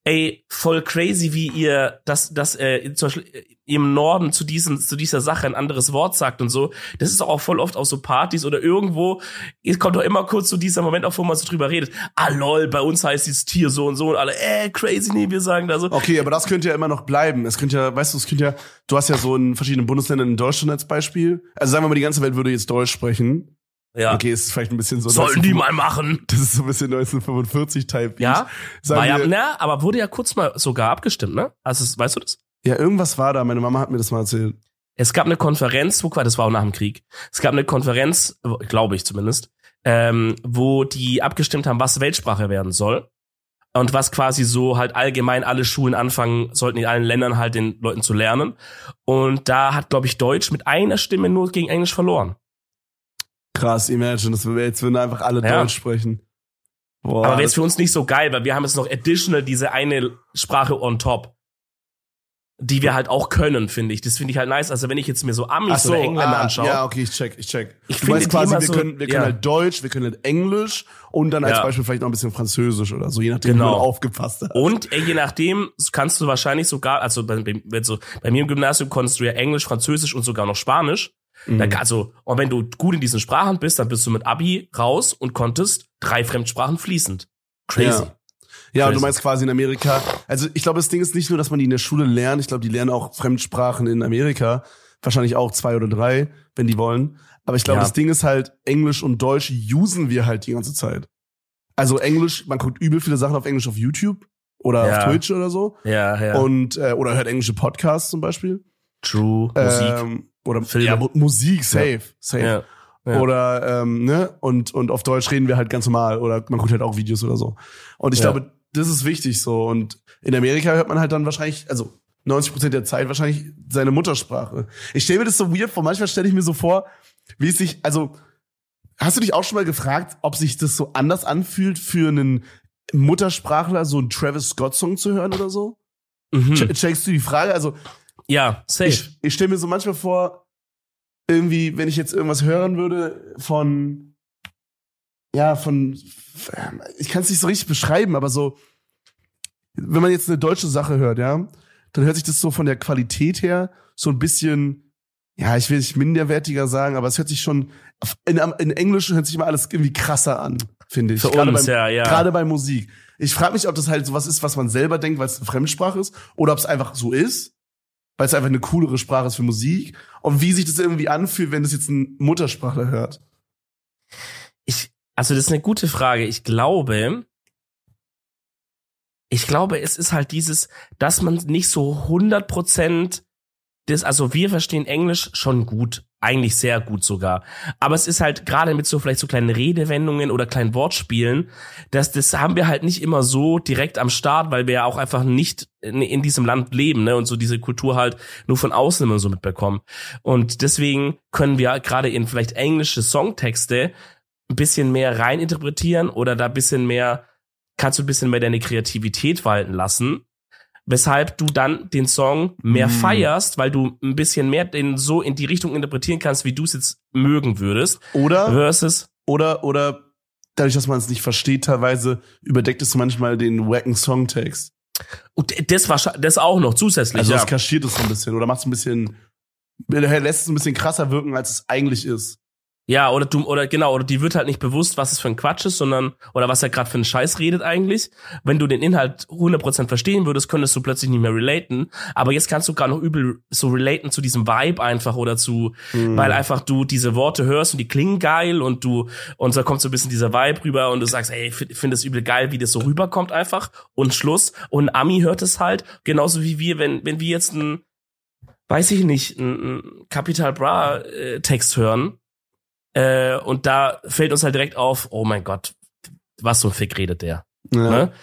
[SPEAKER 2] ey, voll crazy, wie ihr das, das äh, zum Beispiel äh, im Norden zu diesen, zu dieser Sache ein anderes Wort sagt und so. Das ist auch voll oft auf so Partys oder irgendwo. Es kommt doch immer kurz zu dieser Moment auf, wo man so drüber redet. Ah lol, bei uns heißt dieses Tier so und so und alle, äh, crazy, nee, wir sagen da so.
[SPEAKER 1] Okay, aber das könnte ja immer noch bleiben. Es könnte ja, weißt du, es könnte ja, du hast ja so in verschiedenen Bundesländern in Deutschland als Beispiel. Also sagen wir mal, die ganze Welt würde jetzt Deutsch sprechen.
[SPEAKER 2] Ja.
[SPEAKER 1] Okay, ist vielleicht ein bisschen so.
[SPEAKER 2] Sollen die mal machen.
[SPEAKER 1] Das ist so ein bisschen 1945 Type.
[SPEAKER 2] Ja,
[SPEAKER 1] Sagen
[SPEAKER 2] war ja, na, aber wurde ja kurz mal sogar abgestimmt, ne? Also, weißt du das?
[SPEAKER 1] ja, irgendwas war da. Meine Mama hat mir das mal erzählt.
[SPEAKER 2] Es gab eine Konferenz, wo das war auch nach dem Krieg. Es gab eine Konferenz, glaube ich zumindest, ähm, wo die abgestimmt haben, was Weltsprache werden soll. Und was quasi so halt allgemein alle Schulen anfangen sollten in allen Ländern halt den Leuten zu lernen. Und da hat, glaube ich, Deutsch mit einer Stimme nur gegen Englisch verloren.
[SPEAKER 1] Krass, imagine, das wir jetzt würden einfach alle
[SPEAKER 2] Ja.
[SPEAKER 1] Deutsch sprechen. Boah,
[SPEAKER 2] Aber wäre es
[SPEAKER 1] das-
[SPEAKER 2] für uns nicht so geil, weil wir haben jetzt noch additional diese eine Sprache on top. Die wir halt auch können, finde ich. Das finde ich halt nice. Also wenn ich jetzt mir so Amis
[SPEAKER 1] so,
[SPEAKER 2] oder Engländer
[SPEAKER 1] ah,
[SPEAKER 2] anschaue.
[SPEAKER 1] Ja, okay, ich check, ich check.
[SPEAKER 2] Ich
[SPEAKER 1] du
[SPEAKER 2] finde
[SPEAKER 1] meinst quasi, wir
[SPEAKER 2] so-
[SPEAKER 1] können, wir können
[SPEAKER 2] ja.
[SPEAKER 1] halt Deutsch, wir können halt Englisch und dann als
[SPEAKER 2] Ja.
[SPEAKER 1] Beispiel vielleicht noch ein bisschen Französisch oder so, je nachdem,
[SPEAKER 2] Genau.
[SPEAKER 1] wie man aufgepasst hat.
[SPEAKER 2] Und ey, je nachdem kannst du wahrscheinlich sogar, also bei, bei, so, bei mir im Gymnasium konntest du ja Englisch, Französisch und sogar noch Spanisch.
[SPEAKER 1] Mhm.
[SPEAKER 2] Da, also, und wenn du gut in diesen Sprachen bist, dann bist du mit Abi raus und konntest drei Fremdsprachen fließend. Crazy.
[SPEAKER 1] Ja. Ja, und du
[SPEAKER 2] Crazy.
[SPEAKER 1] meinst quasi in Amerika. Also ich glaube, das Ding ist nicht nur, dass man die in der Schule lernt. Ich glaube, die lernen auch Fremdsprachen in Amerika. Wahrscheinlich auch zwei oder drei, wenn die wollen. Aber ich glaube,
[SPEAKER 2] Ja.
[SPEAKER 1] das Ding ist halt, Englisch und Deutsch usen wir halt die ganze Zeit. Also Englisch, man guckt übel viele Sachen auf Englisch auf YouTube oder
[SPEAKER 2] Ja.
[SPEAKER 1] auf Twitch oder so.
[SPEAKER 2] Ja, ja.
[SPEAKER 1] Und, äh, oder hört englische Podcasts zum Beispiel.
[SPEAKER 2] True. Musik.
[SPEAKER 1] Ähm, oder
[SPEAKER 2] Filme.
[SPEAKER 1] ja, Mu- Musik, safe, safe.
[SPEAKER 2] Ja.
[SPEAKER 1] Oder ähm, ne und und auf Deutsch reden wir halt ganz normal oder man guckt halt auch Videos oder so. Und ich
[SPEAKER 2] Ja.
[SPEAKER 1] glaube, das ist wichtig so. Und in Amerika hört man halt dann wahrscheinlich, also 90 Prozent der Zeit wahrscheinlich seine Muttersprache. Ich stelle mir das so weird vor. Manchmal stelle ich mir so vor, wie es sich, also hast du dich auch schon mal gefragt, ob sich das so anders anfühlt für einen Muttersprachler, so einen Travis Scott Song zu hören oder so?
[SPEAKER 2] Mhm.
[SPEAKER 1] Che- Checkst du die Frage? Also
[SPEAKER 2] Ja, safe.
[SPEAKER 1] ich, ich stelle mir so manchmal vor, irgendwie, wenn ich jetzt irgendwas hören würde von, ja, von, ich kann es nicht so richtig beschreiben, aber so, wenn man jetzt eine deutsche Sache hört, ja, dann hört sich das so von der Qualität her so ein bisschen, ja, ich will nicht minderwertiger sagen, aber es hört sich schon, in, in Englisch hört sich immer alles irgendwie krasser an, finde ich.
[SPEAKER 2] Für
[SPEAKER 1] Gerade
[SPEAKER 2] uns,
[SPEAKER 1] beim,
[SPEAKER 2] ja, ja.
[SPEAKER 1] Gerade bei Musik. Ich frage mich, ob das halt sowas ist, was man selber denkt, weil es eine Fremdsprache ist, oder ob es einfach so ist, weil es einfach eine coolere Sprache ist für Musik, und wie sich das irgendwie anfühlt, wenn das jetzt ein Muttersprachler hört.
[SPEAKER 2] Ich, also das ist eine gute Frage. Ich glaube, ich glaube, es ist halt dieses, dass man nicht so 100 Prozent das, also wir verstehen Englisch schon gut, eigentlich sehr gut sogar. Aber es ist halt gerade mit so vielleicht so kleinen Redewendungen oder kleinen Wortspielen, dass das haben wir halt nicht immer so direkt am Start, weil wir ja auch einfach nicht in, in diesem Land leben, ne, und so diese Kultur halt nur von außen immer so mitbekommen. Und deswegen können wir gerade in vielleicht englische Songtexte ein bisschen mehr reininterpretieren oder da ein bisschen mehr, kannst du ein bisschen mehr deine Kreativität walten lassen. Weshalb du dann den Song mehr
[SPEAKER 1] Mm.
[SPEAKER 2] feierst, weil du ein bisschen mehr den so in die Richtung interpretieren kannst, wie du es jetzt mögen würdest.
[SPEAKER 1] Oder,
[SPEAKER 2] Versus,
[SPEAKER 1] oder, oder, dadurch, dass man es nicht versteht, teilweise überdeckt es manchmal den wacken Songtext.
[SPEAKER 2] und das war das auch noch zusätzlich.
[SPEAKER 1] Also
[SPEAKER 2] ja.
[SPEAKER 1] es kaschiert es so ein bisschen oder macht es ein bisschen, lässt es ein bisschen krasser wirken, als es eigentlich ist.
[SPEAKER 2] Ja, oder du, oder genau, oder die wird halt nicht bewusst, was es für ein Quatsch ist, sondern, oder was er gerade für einen Scheiß redet eigentlich. Wenn du den Inhalt 100% verstehen würdest, könntest du plötzlich nicht mehr relaten. Aber jetzt kannst du gar noch übel so relaten zu diesem Vibe einfach oder zu,
[SPEAKER 1] Mhm.
[SPEAKER 2] weil einfach du diese Worte hörst und die klingen geil und du, und da kommt so ein bisschen dieser Vibe rüber und du sagst, ey, ich finde find das übel geil, wie das so rüberkommt einfach und Schluss. Und Ami hört es halt, genauso wie wir, wenn, wenn wir jetzt ein, weiß ich nicht, ein, ein Capital Bra äh, Text hören, äh, und da fällt uns halt direkt auf, oh mein Gott, was so ein Fick redet der.
[SPEAKER 1] Ja.
[SPEAKER 2] Ne?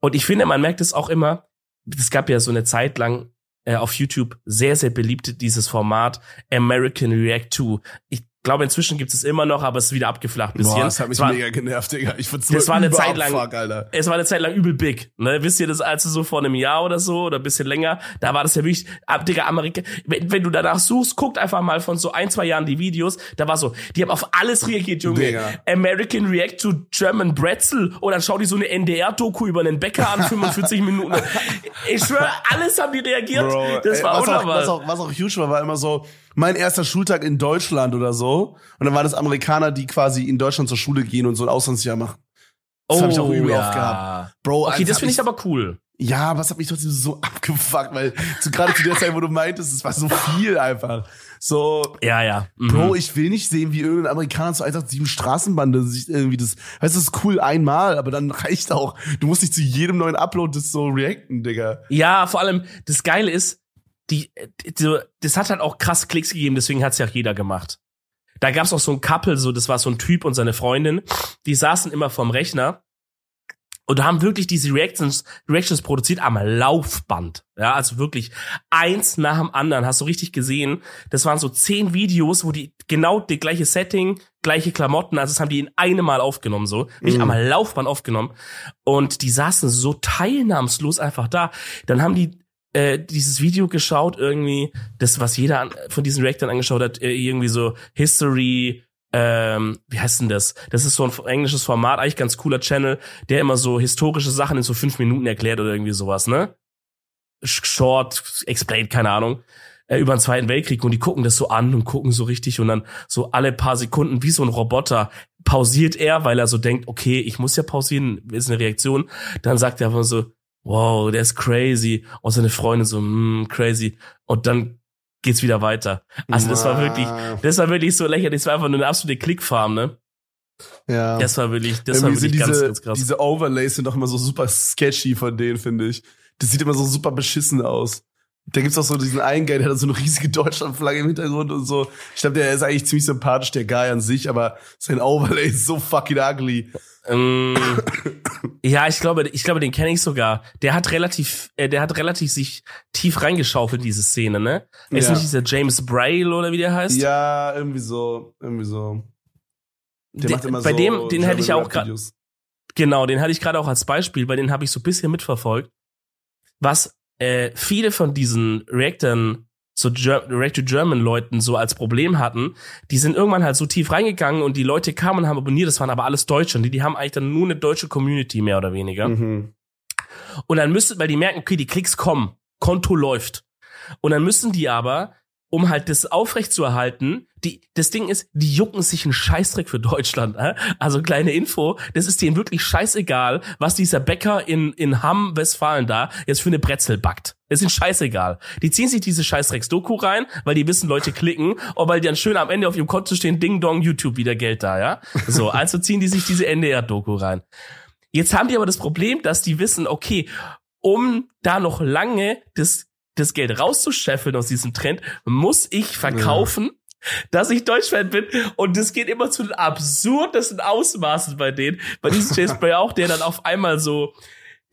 [SPEAKER 2] Und ich finde, man merkt es auch immer, es gab ja so eine Zeit lang äh, auf YouTube sehr, sehr beliebt dieses Format American React to. Ich glaube, inzwischen gibt es immer noch, aber es ist wieder abgeflacht bisschen.
[SPEAKER 1] Boah, das hat mich
[SPEAKER 2] war-
[SPEAKER 1] mega genervt, Digga. Ich find's
[SPEAKER 2] Das war eine Zeit lang-
[SPEAKER 1] Alter.
[SPEAKER 2] es war eine Zeit lang übel big, ne? Wisst ihr das also so vor einem Jahr oder so oder ein bisschen länger? Da war das ja wirklich, ab, Digga, Amerika, wenn, wenn du danach suchst, guckt einfach mal von so ein, zwei Jahren die Videos, da war so, die haben auf alles reagiert, Junge.
[SPEAKER 1] Digga.
[SPEAKER 2] American React to German Bretzel und dann schau die so eine NDR-Doku über einen Bäcker an, 45 Minuten. Ich schwöre, alles haben die reagiert.
[SPEAKER 1] Bro,
[SPEAKER 2] das
[SPEAKER 1] ey,
[SPEAKER 2] war
[SPEAKER 1] was, auch,
[SPEAKER 2] unnormal.
[SPEAKER 1] was, auch, was auch huge war, war immer so, mein erster Schultag in Deutschland oder so. Und dann waren das Amerikaner, die quasi in Deutschland zur Schule gehen und so ein Auslandsjahr machen. Das hab ich auch übel oft gehabt. Bro,
[SPEAKER 2] Oh, Okay, das finde ich aber cool.
[SPEAKER 1] Ja, aber es hat mich trotzdem so abgefuckt, weil zu, gerade zu der Zeit, wo du meintest, es war so viel einfach. So,
[SPEAKER 2] Ja, ja. Mhm.
[SPEAKER 1] Bro, ich will nicht sehen, wie irgendein Amerikaner zu 187 Straßenbande sich irgendwie das, weißt du, das ist cool einmal, aber dann reicht auch. Du musst nicht zu jedem neuen Upload das so reacten, Digga.
[SPEAKER 2] Ja, vor allem, das Geile ist, die, die, das hat halt auch krass Klicks gegeben, deswegen hat's ja auch jeder gemacht. Da gab's auch so ein Couple, so, das war so ein Typ und seine Freundin, die saßen immer vorm Rechner und haben wirklich diese Reactions, Reactions produziert am Laufband. Ja, also wirklich eins nach dem anderen. Hast du richtig gesehen? Das waren so zehn Videos, wo die genau die gleiche Setting, gleiche Klamotten, also das haben die in einem Mal aufgenommen, so. Nicht
[SPEAKER 1] Mhm.
[SPEAKER 2] am Laufband aufgenommen. Und die saßen so teilnahmslos einfach da. Dann haben die äh, dieses Video geschaut, irgendwie, das, was jeder an, von diesen Reactern angeschaut hat, äh, irgendwie so History, ähm, wie heißt denn das? Das ist so ein englisches Format, eigentlich ganz cooler Channel, der immer so historische Sachen in so fünf Minuten erklärt oder irgendwie sowas, ne? Sh- Short, explained, keine Ahnung, äh, über den Zweiten Weltkrieg und die gucken das so an und gucken so richtig und dann so alle paar Sekunden wie so ein Roboter pausiert er, weil er so denkt, okay, ich muss ja pausieren, ist eine Reaktion. Dann sagt er einfach so, wow, der ist crazy. Und seine Freundin so, mm, crazy. Und dann geht's wieder weiter. Also das war wirklich, das war wirklich so lächerlich. Das war einfach nur eine absolute Klickfarm, ne?
[SPEAKER 1] Ja.
[SPEAKER 2] Das war wirklich, das war
[SPEAKER 1] Irgendwie
[SPEAKER 2] wirklich
[SPEAKER 1] sind
[SPEAKER 2] ganz,
[SPEAKER 1] diese,
[SPEAKER 2] ganz krass.
[SPEAKER 1] diese Overlays sind doch immer so super sketchy von denen, finde ich. Das sieht immer so super beschissen aus. Da gibt's auch so diesen einen Guy, der hat so eine riesige Deutschlandflagge im Hintergrund und so. Ich glaube, der ist eigentlich ziemlich sympathisch, der Guy an sich, aber sein Overlay ist so fucking ugly.
[SPEAKER 2] Ähm, ja, ich glaube, ich glaube, den kenne ich sogar. Der hat relativ, äh, der hat relativ sich tief reingeschaufelt diese Szene, ne? Ist
[SPEAKER 1] Ja.
[SPEAKER 2] nicht dieser James Braille oder wie der heißt?
[SPEAKER 1] Ja, irgendwie so, irgendwie so. Der
[SPEAKER 2] De-
[SPEAKER 1] macht immer
[SPEAKER 2] bei
[SPEAKER 1] so
[SPEAKER 2] dem- den hätte ich auch
[SPEAKER 1] Rap-Videos.
[SPEAKER 2] Genau, den hatte ich gerade auch als Beispiel, weil den habe ich so ein bisschen mitverfolgt. Was äh, viele von diesen Reactern, so Ger React-to-German-Leuten so als Problem hatten, die sind irgendwann halt so tief reingegangen und die Leute kamen und haben abonniert, das waren aber alles Deutsche und die, die haben eigentlich dann nur eine deutsche Community mehr oder weniger.
[SPEAKER 1] Mhm.
[SPEAKER 2] Und dann müssen, weil die merken, okay, die Klicks kommen, Konto läuft. Und dann müssen die aber, um halt das aufrechtzuerhalten, die, das Ding ist, die jucken sich einen Scheißdreck für Deutschland. Äh? Also kleine Info, das ist denen wirklich scheißegal, was dieser Bäcker in, in Hamm, Westfalen da jetzt für eine Brezel backt. Das ist ihnen scheißegal. Die ziehen sich diese Scheißdrecks-Doku rein, weil die wissen, Leute klicken, und weil die dann schön am Ende auf ihrem Konto stehen, Ding Dong, YouTube wieder Geld da, ja? So, also ziehen die sich diese NDR-Doku rein. Jetzt haben die aber das Problem, dass die wissen, okay, um da noch lange das, das Geld rauszuscheffeln aus diesem Trend, muss ich verkaufen, dass ich Deutschfan bin. Und das geht immer zu den absurdesten Ausmaßen bei denen. Bei diesem Chase Spray auch, der dann auf einmal so,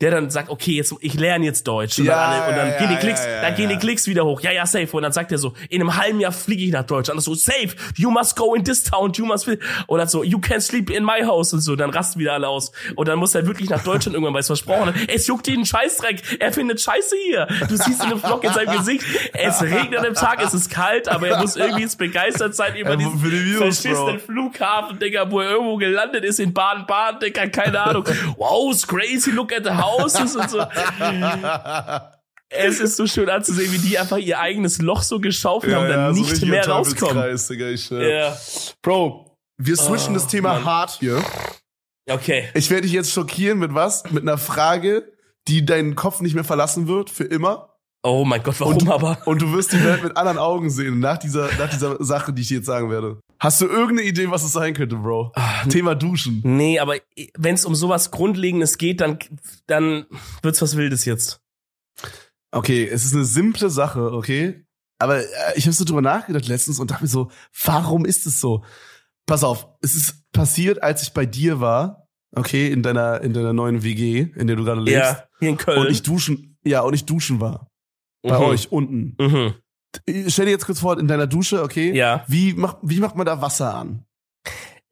[SPEAKER 2] der dann sagt, okay, jetzt, ich lerne jetzt Deutsch. Und
[SPEAKER 1] Ja,
[SPEAKER 2] dann, alle, und dann
[SPEAKER 1] ja,
[SPEAKER 2] gehen die Klicks,
[SPEAKER 1] ja,
[SPEAKER 2] dann gehen die Klicks wieder hoch. Ja, ja, safe. Und dann sagt er so, in einem halben Jahr fliege ich nach Deutschland. Und so, safe, you must go in this town, you must, dann so, you can sleep in my house und so. Dann rasten wieder alle aus. Und dann muss er wirklich nach Deutschland irgendwann, weil es versprochen hat. Es juckt ihn einen Scheißdreck. Er findet Scheiße hier. Du siehst einen Flock in seinem Gesicht. Es regnet am Tag, es ist kalt, aber er muss irgendwie jetzt begeistert sein über diesen
[SPEAKER 1] Views,
[SPEAKER 2] verschissenen Flughafen, Digga, wo er irgendwo gelandet ist in Baden-Baden, Digga, keine Ahnung. Wow, it's crazy, look at the houses und so. Es ist so schön anzusehen, wie die einfach ihr eigenes Loch so geschaufelt haben, dann
[SPEAKER 1] so
[SPEAKER 2] nicht
[SPEAKER 1] richtiger
[SPEAKER 2] mehr rauskommen.
[SPEAKER 1] Digga, ich.
[SPEAKER 2] Ja.
[SPEAKER 1] Bro, wir switchen
[SPEAKER 2] Oh,
[SPEAKER 1] das Thema
[SPEAKER 2] Mann.
[SPEAKER 1] hart hier.
[SPEAKER 2] Okay.
[SPEAKER 1] Ich werde dich jetzt schockieren mit was? Mit einer Frage, die deinen Kopf nicht mehr verlassen wird, für immer.
[SPEAKER 2] Oh mein Gott, warum
[SPEAKER 1] und,
[SPEAKER 2] aber?
[SPEAKER 1] Und du wirst die Welt mit anderen Augen sehen nach dieser, nach dieser Sache, die ich dir jetzt sagen werde. Hast du irgendeine Idee, was es sein könnte, Bro? Thema Duschen.
[SPEAKER 2] Nee, aber wenn es um sowas Grundlegendes geht, dann, dann wird's was Wildes jetzt.
[SPEAKER 1] Okay, es ist eine simple Sache, okay? Aber äh, ich habe so drüber nachgedacht letztens und dachte mir so, warum ist es so? Pass auf, es ist passiert, als ich bei dir war, okay, in deiner in deiner neuen WG, in der du gerade lebst,
[SPEAKER 2] Ja, hier in Köln.
[SPEAKER 1] und ich duschen, ja, und ich duschen war bei
[SPEAKER 2] Mhm.
[SPEAKER 1] euch unten.
[SPEAKER 2] Mhm.
[SPEAKER 1] Stell dir jetzt kurz vor, in deiner Dusche, okay?
[SPEAKER 2] Ja.
[SPEAKER 1] Wie macht wie macht man da Wasser an?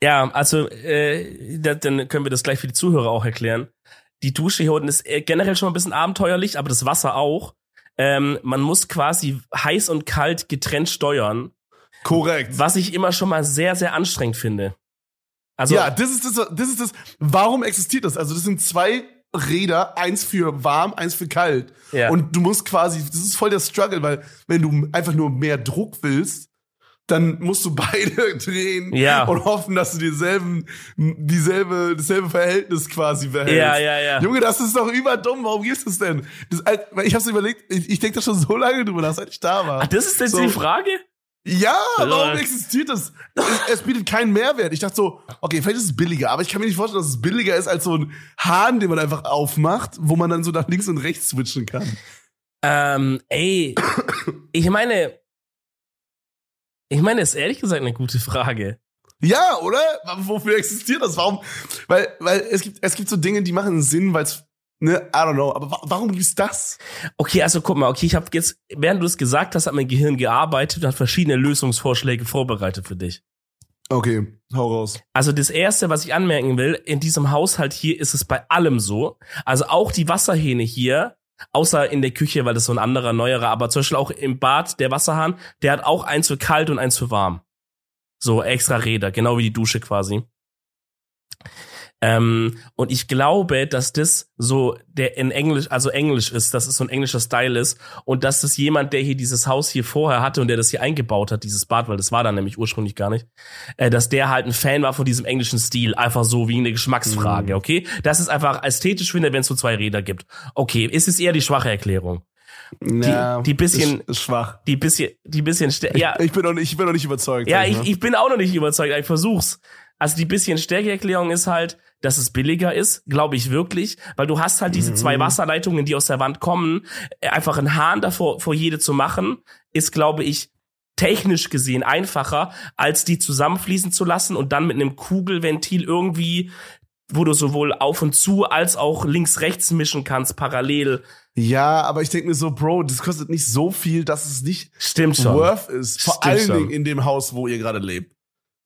[SPEAKER 2] Ja, also äh, da, dann können wir das gleich für die Zuhörer auch erklären. Die Dusche hier unten ist äh, generell schon ein bisschen abenteuerlich, aber das Wasser auch. Ähm, man muss quasi heiß und kalt getrennt steuern,
[SPEAKER 1] Korrekt.
[SPEAKER 2] was ich immer schon mal sehr, sehr anstrengend finde. Also
[SPEAKER 1] ja, das ist das, das ist das. Warum existiert das? Also das sind zwei Räder, eins für warm, eins für kalt.
[SPEAKER 2] Ja.
[SPEAKER 1] Und du musst quasi, das ist voll der Struggle, weil wenn du einfach nur mehr Druck willst, dann musst du beide drehen
[SPEAKER 2] Ja.
[SPEAKER 1] und hoffen, dass du dieselben, dieselbe, dasselbe Verhältnis quasi behältst.
[SPEAKER 2] Ja, ja, ja.
[SPEAKER 1] Junge, das ist doch überdumm. Warum gibt's das denn? Das, ich hab's überlegt, ich, ich denke da schon so lange drüber seit ich da war.
[SPEAKER 2] Ach, das ist jetzt
[SPEAKER 1] So.
[SPEAKER 2] die Frage?
[SPEAKER 1] Ja, warum existiert das? Es, es bietet keinen Mehrwert. Ich dachte so, okay, vielleicht ist es billiger, aber ich kann mir nicht vorstellen, dass es billiger ist als so ein Hahn, den man einfach aufmacht, wo man dann so nach links und rechts switchen kann.
[SPEAKER 2] Ähm, ey, ich meine, ich meine, ist ehrlich gesagt eine gute Frage.
[SPEAKER 1] Ja, oder? Wofür existiert das? Warum? Weil, weil es gibt, es gibt so Dinge, die machen Sinn, weil es, ne, I don't know, aber wa warum gibt's das?
[SPEAKER 2] Okay, also guck mal, okay, ich habe jetzt, während du es gesagt hast, hat mein Gehirn gearbeitet und hat verschiedene Lösungsvorschläge vorbereitet für dich.
[SPEAKER 1] Okay, hau raus.
[SPEAKER 2] Also das erste, was ich anmerken will, in diesem Haushalt hier ist es bei allem so. Also auch die Wasserhähne hier, außer in der Küche, weil das so ein anderer, neuerer, aber zum Beispiel auch im Bad, der Wasserhahn, der hat auch eins für kalt und eins für warm. So extra Räder, genau wie die Dusche quasi. Ähm, und ich glaube, dass das so der in Englisch, also Englisch ist, dass es so ein englischer Style ist und dass das jemand, der hier dieses Haus hier vorher hatte und der das hier eingebaut hat, dieses Bad, weil das war da nämlich ursprünglich gar nicht, äh, dass der halt ein Fan war von diesem englischen Stil, einfach so wie eine Geschmacksfrage,
[SPEAKER 1] Mhm.
[SPEAKER 2] okay? Das ist einfach ästhetisch finde, wenn es so zwei Räder gibt. Okay, ist es eher die schwache Erklärung.
[SPEAKER 1] Ja,
[SPEAKER 2] die bisschen-
[SPEAKER 1] ist, ist schwach.
[SPEAKER 2] Die bisschen, die bisschen, ja,
[SPEAKER 1] Ich bin noch nicht, ich bin noch nicht überzeugt.
[SPEAKER 2] ja, ich, ich bin auch noch nicht überzeugt, ich versuch's. also die bisschen stärkere Erklärung ist halt, dass es billiger ist, glaube ich wirklich, weil du hast halt diese
[SPEAKER 1] Mhm.
[SPEAKER 2] zwei Wasserleitungen, die aus der Wand kommen, Äh, einfach einen Hahn davor vor jede zu machen, ist glaube ich technisch gesehen einfacher, als die zusammenfließen zu lassen und dann mit einem Kugelventil irgendwie, wo du sowohl auf und zu als auch links rechts mischen kannst parallel.
[SPEAKER 1] Ja, aber ich denke mir so, Bro, das kostet nicht so viel, dass es nicht
[SPEAKER 2] Stimmt schon.
[SPEAKER 1] worth ist. Vor
[SPEAKER 2] Stimmt
[SPEAKER 1] allen
[SPEAKER 2] schon.
[SPEAKER 1] Dingen in dem Haus, wo ihr gerade lebt.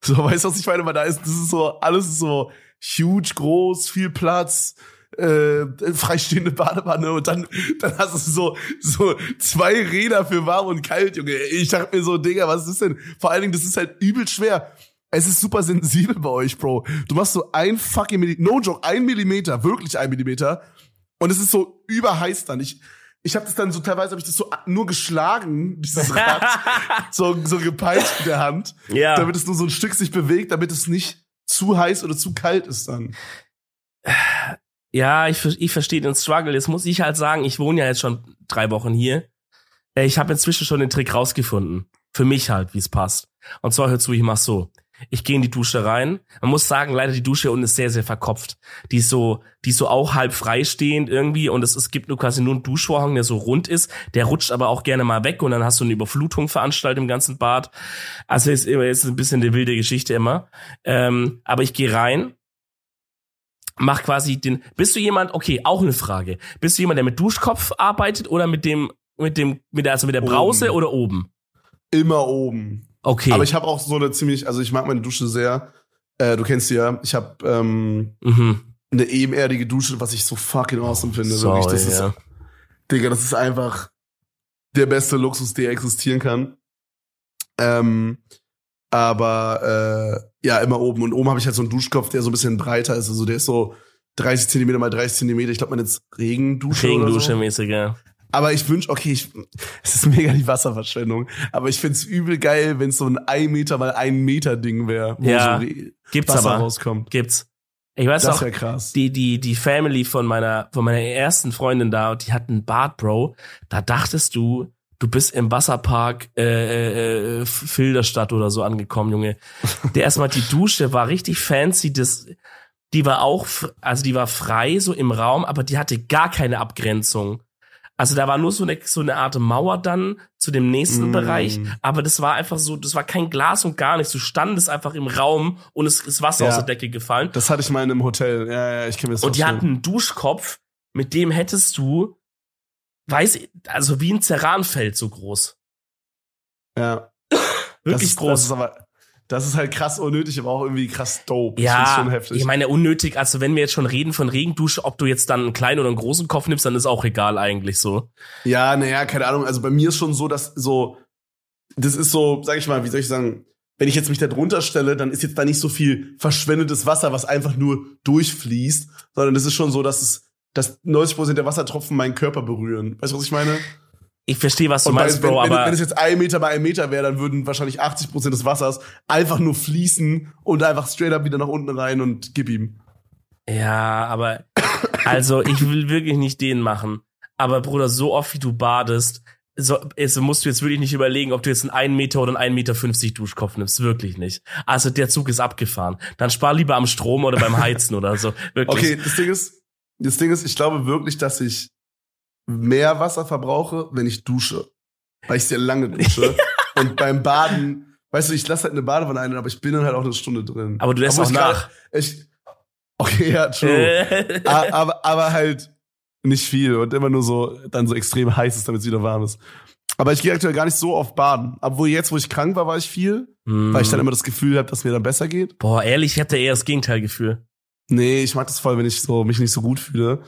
[SPEAKER 1] So, weißt du, was ich meine? Weil da ist, das ist so, alles ist so huge, groß, viel Platz, äh, freistehende Badewanne und dann, dann hast du so, so zwei Räder für warm und kalt, Junge. Ich dachte mir so, Digga, was ist denn? Vor allen Dingen, das ist halt übel schwer. Es ist super sensibel bei euch, Bro. Du machst so ein fucking Millimeter, no joke, ein Millimeter, wirklich ein Millimeter. Und es ist so überheiß dann. Ich, ich habe das dann so teilweise habe ich das so nur geschlagen, dieses Rad, so so gepeitscht mit der Hand,
[SPEAKER 2] Ja.
[SPEAKER 1] damit es nur so ein Stück sich bewegt, damit es nicht zu heiß oder zu kalt ist dann.
[SPEAKER 2] Ja, ich, ich verstehe den Struggle. Jetzt muss ich halt sagen, ich wohne ja jetzt schon drei Wochen hier. Äh, Ich habe inzwischen schon den Trick rausgefunden. Für mich halt, wie es passt. Und zwar hör zu, ich mach so. Ich gehe in die Dusche rein. Man muss sagen, leider die Dusche hier unten ist sehr, sehr verkopft. Die ist so, die ist so auch halb freistehend irgendwie und es, es gibt nur quasi nur einen Duschvorhang, der so rund ist. Der rutscht aber auch gerne mal weg und dann hast du eine Überflutung veranstaltet im ganzen Bad. Also ist immer jetzt ein bisschen eine wilde Geschichte immer. Ähm, aber ich gehe rein mach quasi den. Bist du jemand? Okay, auch eine Frage. Bist du jemand, der mit Duschkopf arbeitet oder mit dem, mit dem, mit der, also mit der Brause
[SPEAKER 1] Oben.
[SPEAKER 2] oder oben?
[SPEAKER 1] Immer oben.
[SPEAKER 2] Okay.
[SPEAKER 1] Aber ich habe auch so eine ziemlich, also ich mag meine Dusche sehr. Äh, du kennst sie ja. Ich habe ähm,
[SPEAKER 2] mhm.
[SPEAKER 1] eine ebenerdige Dusche, was ich so fucking awesome finde.
[SPEAKER 2] Sorry,
[SPEAKER 1] Wirklich, das
[SPEAKER 2] ja.
[SPEAKER 1] ist, Digga, das ist einfach der beste Luxus, der existieren kann. Ähm, aber äh, ja, immer oben. Und oben habe ich halt so einen Duschkopf, der so ein bisschen breiter ist. Also der ist so 30 Zentimeter mal 30 Zentimeter. Ich glaube, man jetzt Regendusche.
[SPEAKER 2] Regendusche
[SPEAKER 1] so.
[SPEAKER 2] mäßig, ja.
[SPEAKER 1] Aber ich wünsch, okay, ich, es ist mega die Wasserverschwendung. Aber ich find's übel geil, wenn so ein 1 Meter mal 1 Meter Ding wäre, wo
[SPEAKER 2] Ja,
[SPEAKER 1] so
[SPEAKER 2] Gibt's
[SPEAKER 1] Wasser
[SPEAKER 2] aber.
[SPEAKER 1] rauskommt.
[SPEAKER 2] Gibt's. Ich weiß
[SPEAKER 1] Das
[SPEAKER 2] auch,
[SPEAKER 1] krass.
[SPEAKER 2] die, die, die Family von meiner, von meiner ersten Freundin da, die hat einen Bad, Bro. Da dachtest du, du bist im Wasserpark äh, äh, Filderstadt oder so angekommen, Junge. Der erstmal die Dusche war richtig fancy, das die war auch also die war frei so im Raum, aber die hatte gar keine Abgrenzung. Also da war nur so eine so eine Art Mauer dann zu dem nächsten
[SPEAKER 1] Mm.
[SPEAKER 2] Bereich, aber das war einfach so, das war kein Glas und gar nichts. Du standest einfach im Raum und es ist Wasser
[SPEAKER 1] Ja.
[SPEAKER 2] aus der Decke gefallen.
[SPEAKER 1] Das hatte ich mal in einem Hotel. Ja, ja, ich kenne das
[SPEAKER 2] Und die hatten einen Duschkopf, mit dem hättest du, weiß, ich- also wie ein Ceranfeld so groß.
[SPEAKER 1] Ja.
[SPEAKER 2] Wirklich
[SPEAKER 1] das
[SPEAKER 2] groß.
[SPEAKER 1] Das ist aber, das ist halt krass unnötig, aber auch irgendwie krass dope. ich
[SPEAKER 2] ja,
[SPEAKER 1] schon heftig.
[SPEAKER 2] ich meine, unnötig, also wenn wir jetzt schon reden von Regendusche, ob du jetzt dann einen kleinen oder einen großen Kopf nimmst, dann ist auch egal eigentlich so.
[SPEAKER 1] ja, naja, keine Ahnung. Also bei mir ist schon so, dass so, das ist so, sag ich mal, wie soll ich sagen, wenn ich jetzt mich da drunter stelle, dann ist jetzt da nicht so viel verschwendetes Wasser, was einfach nur durchfließt, sondern es ist schon so, dass es, dass 90% der Wassertropfen meinen Körper berühren. Weißt du, was ich meine?
[SPEAKER 2] Ich verstehe, was du
[SPEAKER 1] bei-
[SPEAKER 2] meinst,
[SPEAKER 1] wenn,
[SPEAKER 2] Bro,
[SPEAKER 1] wenn,
[SPEAKER 2] aber
[SPEAKER 1] wenn es jetzt ein Meter bei einem Meter wäre, dann würden wahrscheinlich 80% des Wassers einfach nur fließen und einfach straight up wieder nach unten rein und gib ihm.
[SPEAKER 2] ja, aber also ich will wirklich nicht den machen. Aber Bruder, so oft wie du badest, so, also musst du jetzt wirklich nicht überlegen, ob du jetzt einen 1 Meter oder einen 1,50 Meter 50 Duschkopf nimmst. Wirklich nicht. Also der Zug ist abgefahren. Dann spar lieber am Strom oder beim Heizen oder so. Wirklich.
[SPEAKER 1] Okay, das Ding ist, das Ding ist, ich glaube wirklich, dass ich mehr Wasser verbrauche, wenn ich dusche. Weil ich sehr lange dusche. und beim Baden, weißt du, ich lasse halt eine Badewanne ein, aber ich bin dann halt auch eine Stunde drin.
[SPEAKER 2] Aber du lässt auch nach.
[SPEAKER 1] Ich, okay, ja, true. Aber, aber halt nicht viel und immer nur so, dann so extrem heiß ist, damit es wieder warm ist. Aber ich gehe aktuell gar nicht so oft baden. Obwohl jetzt, wo ich krank war, war ich viel, weil ich dann immer das Gefühl habe, dass mir dann besser geht.
[SPEAKER 2] Boah, ehrlich, ich hatte eher das Gegenteilgefühl.
[SPEAKER 1] Nee, ich mag das voll, wenn ich so mich nicht so gut fühle.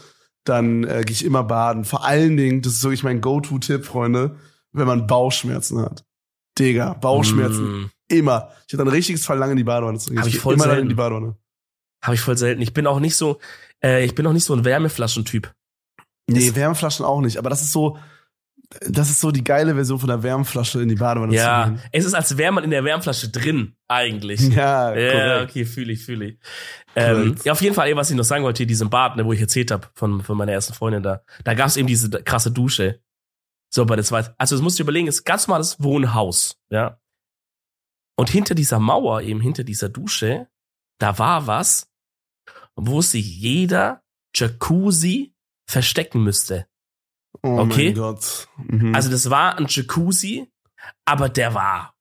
[SPEAKER 1] Dann äh, gehe ich immer baden. Vor allen Dingen, das ist wirklich mein Go-To-Tipp, Freunde, wenn man Bauchschmerzen hat. Digga, Bauchschmerzen.
[SPEAKER 2] Mm,
[SPEAKER 1] Immer. Ich hatte ein richtiges Verlangen, in die Badewanne zu gehen.
[SPEAKER 2] Hab ich
[SPEAKER 1] geh
[SPEAKER 2] voll
[SPEAKER 1] immer
[SPEAKER 2] selten.
[SPEAKER 1] in die Badewanne.
[SPEAKER 2] Habe ich voll selten. Ich bin auch nicht so, äh, ich bin auch nicht so ein Wärmeflaschentyp.
[SPEAKER 1] Nee, Wärmflaschen auch nicht. Aber das ist so, das ist so die geile Version von der Wärmflasche in die Badewanne
[SPEAKER 2] Ja,
[SPEAKER 1] zu
[SPEAKER 2] es ist, als wäre man in der Wärmflasche drin, eigentlich.
[SPEAKER 1] Ja,
[SPEAKER 2] Ja,
[SPEAKER 1] korrekt.
[SPEAKER 2] okay, fühle ich, fühle ich. Ähm, ja, auf jeden Fall, was ich noch sagen wollte, hier diesem Bad, ne, wo ich erzählt habe von, von meiner ersten Freundin da, da gab es eben diese krasse Dusche. So, aber das war, also das musst du überlegen, ist ganz normales Wohnhaus, ja. Und hinter dieser Mauer, eben hinter dieser Dusche, da war was, wo sich jeder Jacuzzi verstecken müsste.
[SPEAKER 1] Oh
[SPEAKER 2] Okay.
[SPEAKER 1] mein Gott. Mhm.
[SPEAKER 2] Also das war ein Jacuzzi, aber der war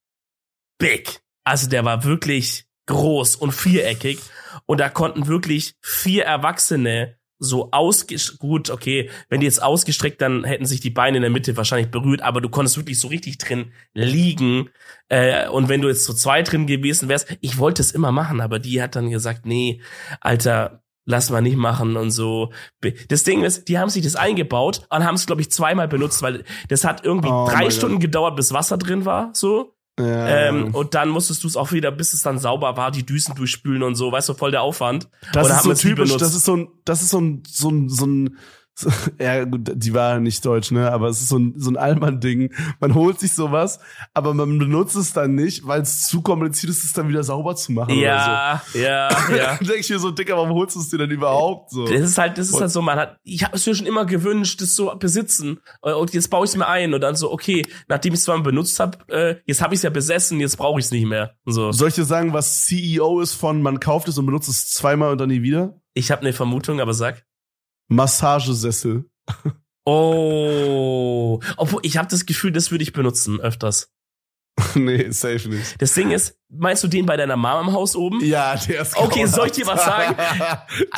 [SPEAKER 2] big. Also der war wirklich groß und viereckig und da konnten wirklich vier Erwachsene so ausgestreckt, gut, okay, wenn die jetzt ausgestreckt, dann hätten sich die Beine in der Mitte wahrscheinlich berührt, aber du konntest wirklich so richtig drin liegen. Äh, und wenn du jetzt so zwei drin gewesen wärst, ich wollte es immer machen, aber die hat dann gesagt, nee, Alter, lass mal nicht machen und so. Das Ding ist, die haben sich das eingebaut und haben es, glaube ich, zweimal benutzt, weil das hat irgendwie
[SPEAKER 1] Oh
[SPEAKER 2] drei Stunden gedauert, bis Wasser drin war, so.
[SPEAKER 1] ja,
[SPEAKER 2] Ähm, und dann musstest du es auch wieder, bis es dann sauber war, die Düsen durchspülen und so, weißt du, voll der Aufwand.
[SPEAKER 1] das
[SPEAKER 2] oder
[SPEAKER 1] ist so typisch, das ist so ein, das ist so ein, so ein, so ein, so, ja, gut, die war nicht deutsch, ne, aber es ist so ein, so ein Allmann-Ding. Man holt sich sowas, aber man benutzt es dann nicht, weil es zu kompliziert ist, es dann wieder sauber zu machen
[SPEAKER 2] Ja, ja,
[SPEAKER 1] oder so.
[SPEAKER 2] ja.
[SPEAKER 1] Dann denke ich mir so, Dicker, warum holst du es dir denn überhaupt so?
[SPEAKER 2] Das ist halt, das ist halt so, man hat, ich habe es mir schon immer gewünscht, das so besitzen. Und jetzt baue ich es mir ein und dann so, okay, nachdem ich es zwar benutzt habe, äh, jetzt habe ich es ja besessen, jetzt brauche ich es nicht mehr. Und so.
[SPEAKER 1] Soll ich dir sagen, was CEO ist von man kauft es und benutzt es zweimal und dann nie wieder?
[SPEAKER 2] Ich habe eine Vermutung, aber sag.
[SPEAKER 1] Massagesessel.
[SPEAKER 2] Oh, obwohl ich habe das Gefühl, das würde ich benutzen öfters.
[SPEAKER 1] nee, safe nicht.
[SPEAKER 2] Das Ding ist, meinst du den bei deiner Mama im Haus oben?
[SPEAKER 1] Ja, der ist
[SPEAKER 2] Okay, soll ich dir was sagen?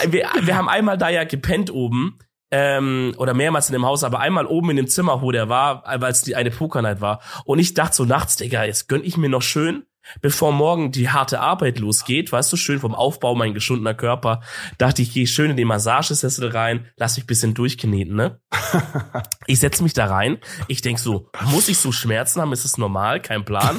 [SPEAKER 2] wir, wir haben einmal da ja gepennt oben. Ähm, oder mehrmals in dem Haus, aber einmal oben in dem Zimmer, wo der war, weil es die eine Pokernight war. Und ich dachte so nachts, Digga, jetzt gönn ich mir noch schön, bevor morgen die harte Arbeit losgeht, weißt du, schön vom Aufbau, mein geschundener Körper, dachte ich, gehe schön in den Massagesessel rein, lass mich bisschen durchkneten, ne? Ich setze mich da rein, ich denk so, muss ich so Schmerzen haben, ist es normal, kein Plan.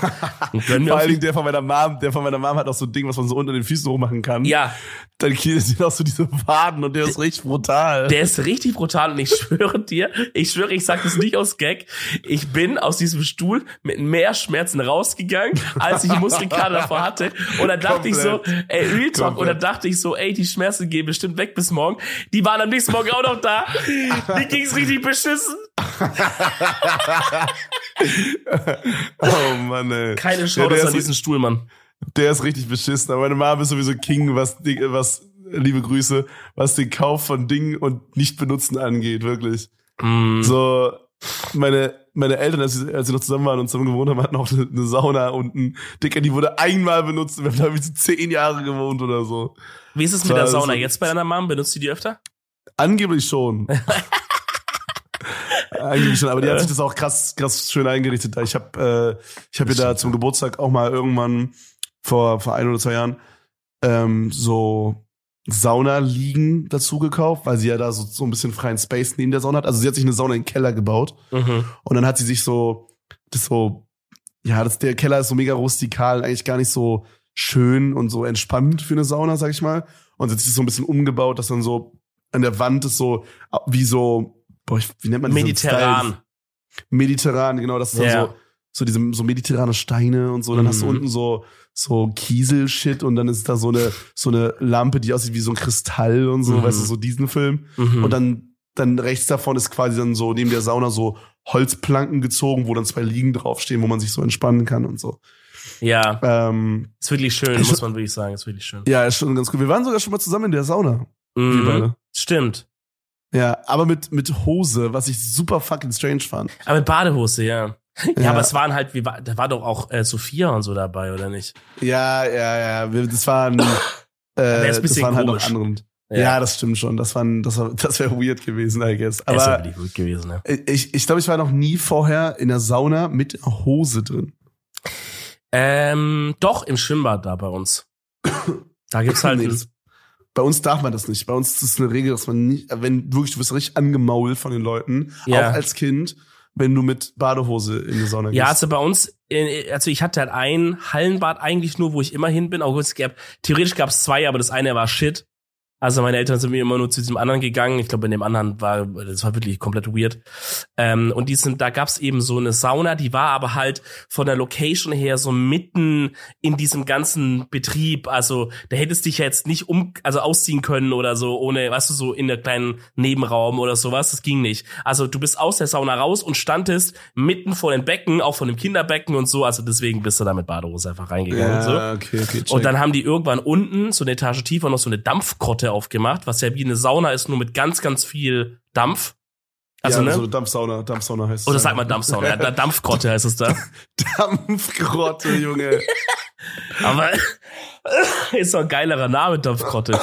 [SPEAKER 2] Und
[SPEAKER 1] Vor allen Dingen der von meiner Mom, der von meiner Mom hat auch so ein Ding, was man so unter den Füßen hochmachen kann.
[SPEAKER 2] ja,
[SPEAKER 1] Dann sind auch so diese Waden und der ist richtig brutal.
[SPEAKER 2] Der ist richtig brutal und ich schwöre dir, ich schwöre, ich sage das nicht aus Gag. Ich bin aus diesem Stuhl mit mehr Schmerzen rausgegangen, als ich Muskelkater davor hatte. Und dann dachte ich so, ey, Real Talk, und dann dachte ich so, ey, die Schmerzen gehen bestimmt weg bis morgen. Die waren am nächsten Morgen auch noch da. Die ging's richtig beschissen.
[SPEAKER 1] oh Mann, ey.
[SPEAKER 2] Keine
[SPEAKER 1] Ja,
[SPEAKER 2] Chance
[SPEAKER 1] der,
[SPEAKER 2] an
[SPEAKER 1] ist,
[SPEAKER 2] diesen Stuhl, Mann.
[SPEAKER 1] der ist richtig beschissen. Aber meine Mom ist sowieso King, was, die- was, liebe Grüße, was den Kauf von Dingen und Nicht-Benutzen angeht, wirklich.
[SPEAKER 2] Mm.
[SPEAKER 1] So, meine, meine Eltern, als sie, als sie noch zusammen waren und zusammen gewohnt haben, hatten auch eine, eine Sauna unten. Dicker, die wurde einmal benutzt. Wir haben da irgendwie zehn Jahre gewohnt oder so.
[SPEAKER 2] Wie ist es mit der Sauna jetzt bei deiner Mom? Benutzt du die öfter?
[SPEAKER 1] Angeblich schon. Angeblich schon, aber die hat sich das auch krass, krass schön eingerichtet. Ich habe äh, ich hab ihr da zum Geburtstag auch mal irgendwann vor, vor ein oder zwei Jahren ähm, so Sauna-Liegen dazu gekauft, weil sie ja da so, so ein bisschen freien Space neben der Sauna hat. Also sie hat sich eine Sauna den Keller gebaut
[SPEAKER 2] Mhm.
[SPEAKER 1] und dann hat sie sich so, das so, ja, das, der Keller ist so mega rustikal, eigentlich gar nicht so schön und so entspannt für eine Sauna, sag ich mal. Und sie hat sich das so ein bisschen umgebaut, dass dann so an der Wand ist so wie so, boah, ich, wie nennt man diesen
[SPEAKER 2] Mediterran.
[SPEAKER 1] Mediterran, genau, das ist dann
[SPEAKER 2] Ja.
[SPEAKER 1] so, so diese so mediterrane Steine und so. Dann hast du
[SPEAKER 2] Mhm.
[SPEAKER 1] unten so so Kiesel-Shit und dann ist da so eine so eine Lampe, die aussieht wie so ein Kristall und so,
[SPEAKER 2] Mhm.
[SPEAKER 1] weißt du, so diesen Film.
[SPEAKER 2] Mhm.
[SPEAKER 1] Und dann dann rechts davon ist quasi dann so neben der Sauna so Holzplanken gezogen, wo dann zwei Liegen draufstehen, wo man sich so entspannen kann und so.
[SPEAKER 2] ja,
[SPEAKER 1] Ähm,
[SPEAKER 2] ist wirklich schön, muss man wirklich sagen, ist wirklich schön.
[SPEAKER 1] ja, ist schon ganz cool. Wir waren sogar schon mal zusammen in der Sauna.
[SPEAKER 2] Mhm. Stimmt.
[SPEAKER 1] Ja, aber mit mit Hose, was ich super fucking strange fand.
[SPEAKER 2] Aber mit Badehose, ja. Ja,
[SPEAKER 1] Ja.
[SPEAKER 2] aber es waren halt, wie da war doch auch äh, Sophia und so dabei, oder nicht?
[SPEAKER 1] Ja, ja, ja. Das waren, äh, das
[SPEAKER 2] bisschen
[SPEAKER 1] waren halt noch andere. Ja. das stimmt schon. Das waren, das war, das wäre weird gewesen, I guess.
[SPEAKER 2] Er ja
[SPEAKER 1] Aber
[SPEAKER 2] wirklich gut gewesen, ne?
[SPEAKER 1] ich, ich glaube, ich war noch nie vorher in der Sauna mit Hose drin.
[SPEAKER 2] Ähm, doch, im Schwimmbad da bei uns. Da gibt's halt,
[SPEAKER 1] Nee, das, bei uns darf man das nicht. Bei uns ist es eine Regel, dass man nicht, wenn wirklich, du wirst richtig angemault von den Leuten,
[SPEAKER 2] Ja.
[SPEAKER 1] auch als Kind, wenn du mit Badehose in die Sauna gehst.
[SPEAKER 2] ja, also bei uns, also ich hatte halt ein Hallenbad eigentlich nur, wo ich immer hin bin. Auch es gab, theoretisch gab's zwei, aber das eine war Shit. Also meine Eltern sind mir immer nur zu diesem anderen gegangen. Ich glaube, in dem anderen war, das war wirklich komplett weird. Ähm, und die sind, da gab's eben so eine Sauna, die war aber halt von der Location her so mitten in diesem ganzen Betrieb. Also da hättest dich ja jetzt nicht um, also ausziehen können oder so, ohne, weißt du, so in der kleinen Nebenraum oder sowas. Das ging nicht. Also du bist aus der Sauna raus und standest mitten vor den Becken, auch von dem Kinderbecken und so. Also deswegen bist du da mit Badehose einfach reingegangen
[SPEAKER 1] Ja,
[SPEAKER 2] und so.
[SPEAKER 1] okay, okay. Check.
[SPEAKER 2] Und dann haben die irgendwann unten, so eine Etage tiefer, noch so eine Dampfgrotte aufgemacht, was ja wie eine Sauna ist, nur mit ganz, ganz viel Dampf. Also,
[SPEAKER 1] ja,
[SPEAKER 2] ne?
[SPEAKER 1] so Dampfsauna, Dampfsauna heißt es.
[SPEAKER 2] Oder sagt man Dampfsauna? Ja, Da- Dampfgrotte heißt es da.
[SPEAKER 1] Dampfgrotte, Junge.
[SPEAKER 2] Aber ist doch ein geilerer Name, Dampfgrotte.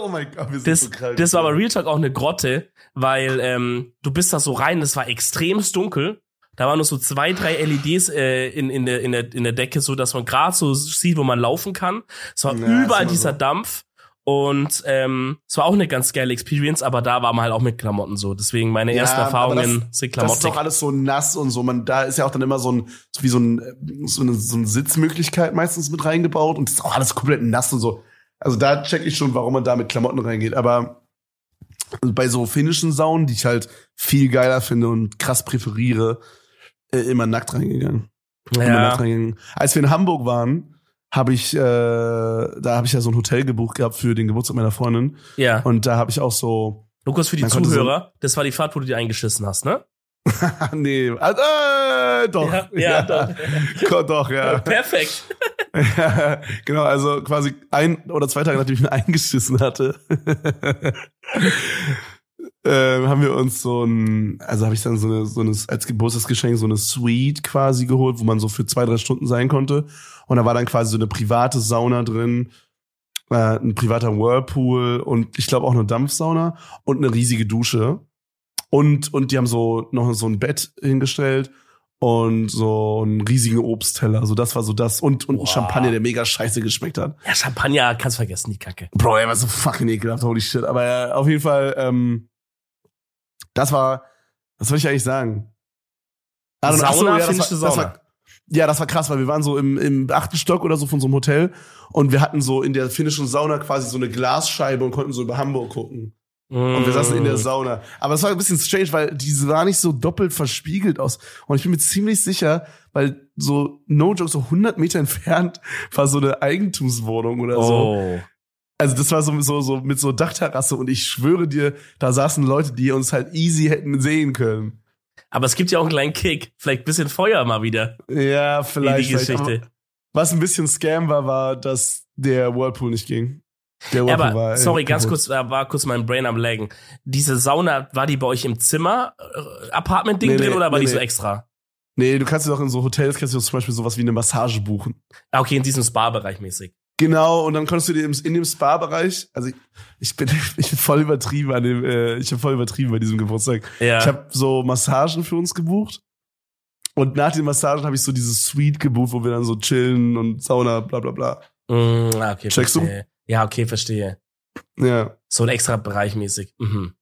[SPEAKER 1] oh mein Gott, wir sind
[SPEAKER 2] Das,
[SPEAKER 1] so krank.
[SPEAKER 2] das war aber Real Talk auch eine Grotte, weil ähm, du bist da so rein, das war extremst dunkel. Da waren nur so zwei, drei LEDs äh, in, in, der, in, der, in der Decke, so dass man gerade so sieht, wo man laufen kann. Es war
[SPEAKER 1] ist
[SPEAKER 2] überall dieser
[SPEAKER 1] so.
[SPEAKER 2] Dampf. Und ähm, es war auch eine ganz geile Experience, aber da war man halt auch mit Klamotten so. Deswegen meine
[SPEAKER 1] Ja,
[SPEAKER 2] ersten Erfahrungen sind
[SPEAKER 1] Das ist
[SPEAKER 2] Klamotten.
[SPEAKER 1] doch alles so nass und so. Man, da ist ja auch dann immer so ein, wie so ein, so eine, so eine Sitzmöglichkeit meistens mit reingebaut und das ist auch alles komplett nass und so. Also da check ich schon, warum man da mit Klamotten reingeht. Aber bei so finnischen Saunen, die ich halt viel geiler finde und krass präferiere, äh, immer nackt reingegangen. Immer nackt
[SPEAKER 2] Ja,
[SPEAKER 1] reingegangen. Als wir in Hamburg waren, habe ich, äh, da habe ich ja so ein Hotel gebucht gehabt für den Geburtstag meiner Freundin.
[SPEAKER 2] ja.
[SPEAKER 1] Und da habe ich auch so,
[SPEAKER 2] Lukas, für die
[SPEAKER 1] konnte so-
[SPEAKER 2] Zuhörer, das war die Fahrt, wo du dir eingeschissen hast, ne?
[SPEAKER 1] nee, also, äh, doch.
[SPEAKER 2] Ja, ja, doch.
[SPEAKER 1] doch. doch, ja.
[SPEAKER 2] Perfekt.
[SPEAKER 1] Ja, genau, also quasi ein oder zwei Tage nachdem ich mir eingeschissen hatte, ähm, haben wir uns so ein, also habe ich dann so eine, so eine, als Geburtstagsgeschenk so eine Suite quasi geholt, wo man so für zwei, drei Stunden sein konnte. Und da war dann quasi so eine private Sauna drin, äh, ein privater Whirlpool und ich glaube auch eine Dampfsauna und eine riesige Dusche. Und, und die haben so noch so ein Bett hingestellt und so einen riesigen Obstteller. Also das war so das. Und, und
[SPEAKER 2] Wow.
[SPEAKER 1] ein Champagner, der mega scheiße geschmeckt hat.
[SPEAKER 2] Ja, Champagner kannst vergessen, die Kacke.
[SPEAKER 1] Bro, er war so fucking ekelhaft, holy shit. Aber äh, auf jeden Fall, ähm, das war, was soll ich eigentlich sagen? I don't know. Ach so,
[SPEAKER 2] Sauna,
[SPEAKER 1] ja, das war, das
[SPEAKER 2] Sauna.
[SPEAKER 1] war, ja, das war krass, weil wir waren so im, im achten Stock oder so von so einem Hotel und wir hatten so in der finnischen Sauna quasi so eine Glasscheibe und konnten so über Hamburg gucken. Und wir saßen in
[SPEAKER 2] Mm.
[SPEAKER 1] der Sauna. Aber es war ein bisschen strange, weil die sah nicht so doppelt verspiegelt aus. Und ich bin mir ziemlich sicher, weil so, no joke, so 100 Meter entfernt war so eine Eigentumswohnung oder so.
[SPEAKER 2] Oh.
[SPEAKER 1] Also das war so, so, so mit so Dachterrasse und ich schwöre dir, da saßen Leute, die uns halt easy hätten sehen können.
[SPEAKER 2] Aber es gibt ja auch einen kleinen Kick. Vielleicht ein bisschen Feuer mal wieder
[SPEAKER 1] Ja,
[SPEAKER 2] in
[SPEAKER 1] vielleicht.
[SPEAKER 2] die
[SPEAKER 1] vielleicht.
[SPEAKER 2] Geschichte.
[SPEAKER 1] Aber was ein bisschen Scam war, war, dass der Whirlpool nicht ging. Der
[SPEAKER 2] Ja,
[SPEAKER 1] Whirlpool
[SPEAKER 2] aber
[SPEAKER 1] war, äh,
[SPEAKER 2] sorry, ganz kurz, da war kurz mein Brain am Laggen. Diese Sauna, war die bei euch im Zimmer, äh, Apartment-Ding
[SPEAKER 1] Nee,
[SPEAKER 2] drin
[SPEAKER 1] nee,
[SPEAKER 2] oder war
[SPEAKER 1] nee,
[SPEAKER 2] die so extra?
[SPEAKER 1] Nee, du kannst dir doch in so Hotels, kannst du zum Beispiel sowas wie eine Massage buchen.
[SPEAKER 2] Ah, okay, in diesem Spa-Bereich mäßig.
[SPEAKER 1] Genau, und dann konntest du dir in dem Spa-Bereich, also ich, ich bin ich bin voll übertrieben an dem, äh, ich bin voll übertrieben bei diesem Geburtstag.
[SPEAKER 2] Ja.
[SPEAKER 1] Ich habe so Massagen für uns gebucht. Und nach den Massagen habe ich so dieses Suite gebucht, wo wir dann so chillen und Sauna, bla bla bla.
[SPEAKER 2] Mm, ah, okay,
[SPEAKER 1] Checkst du?
[SPEAKER 2] verstehe. Ja, okay, verstehe.
[SPEAKER 1] Ja,
[SPEAKER 2] So ein extra Bereich mäßig. Mhm.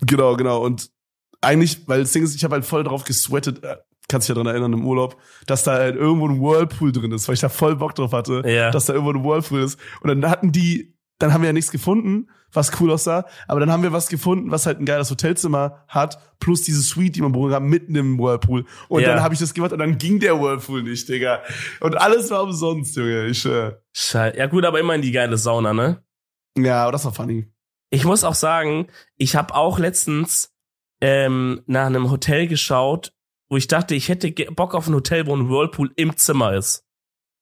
[SPEAKER 1] genau, genau. Und eigentlich, weil das Ding ist, ich habe halt voll drauf gesweatet, äh, kannst dich ja dran erinnern im Urlaub, dass da halt irgendwo ein Whirlpool drin ist, weil ich da voll Bock drauf hatte,
[SPEAKER 2] Ja.
[SPEAKER 1] dass da irgendwo ein Whirlpool ist. Und dann hatten die, dann haben wir ja nichts gefunden, was cool aussah, aber dann haben wir was gefunden, was halt ein geiles Hotelzimmer hat, plus diese Suite, die man buchen kann, mitten im Whirlpool. Und
[SPEAKER 2] Ja.
[SPEAKER 1] dann habe ich das gemacht und dann ging der Whirlpool nicht, Digga. Und alles war umsonst, Junge, ich schwör.
[SPEAKER 2] Scheiße. Ja gut, aber immerhin die geile Sauna, ne?
[SPEAKER 1] Ja, aber das war funny.
[SPEAKER 2] Ich muss auch sagen, ich habe auch letztens ähm, nach einem Hotel geschaut, wo ich dachte, ich hätte Bock auf ein Hotel, wo ein Whirlpool im Zimmer ist.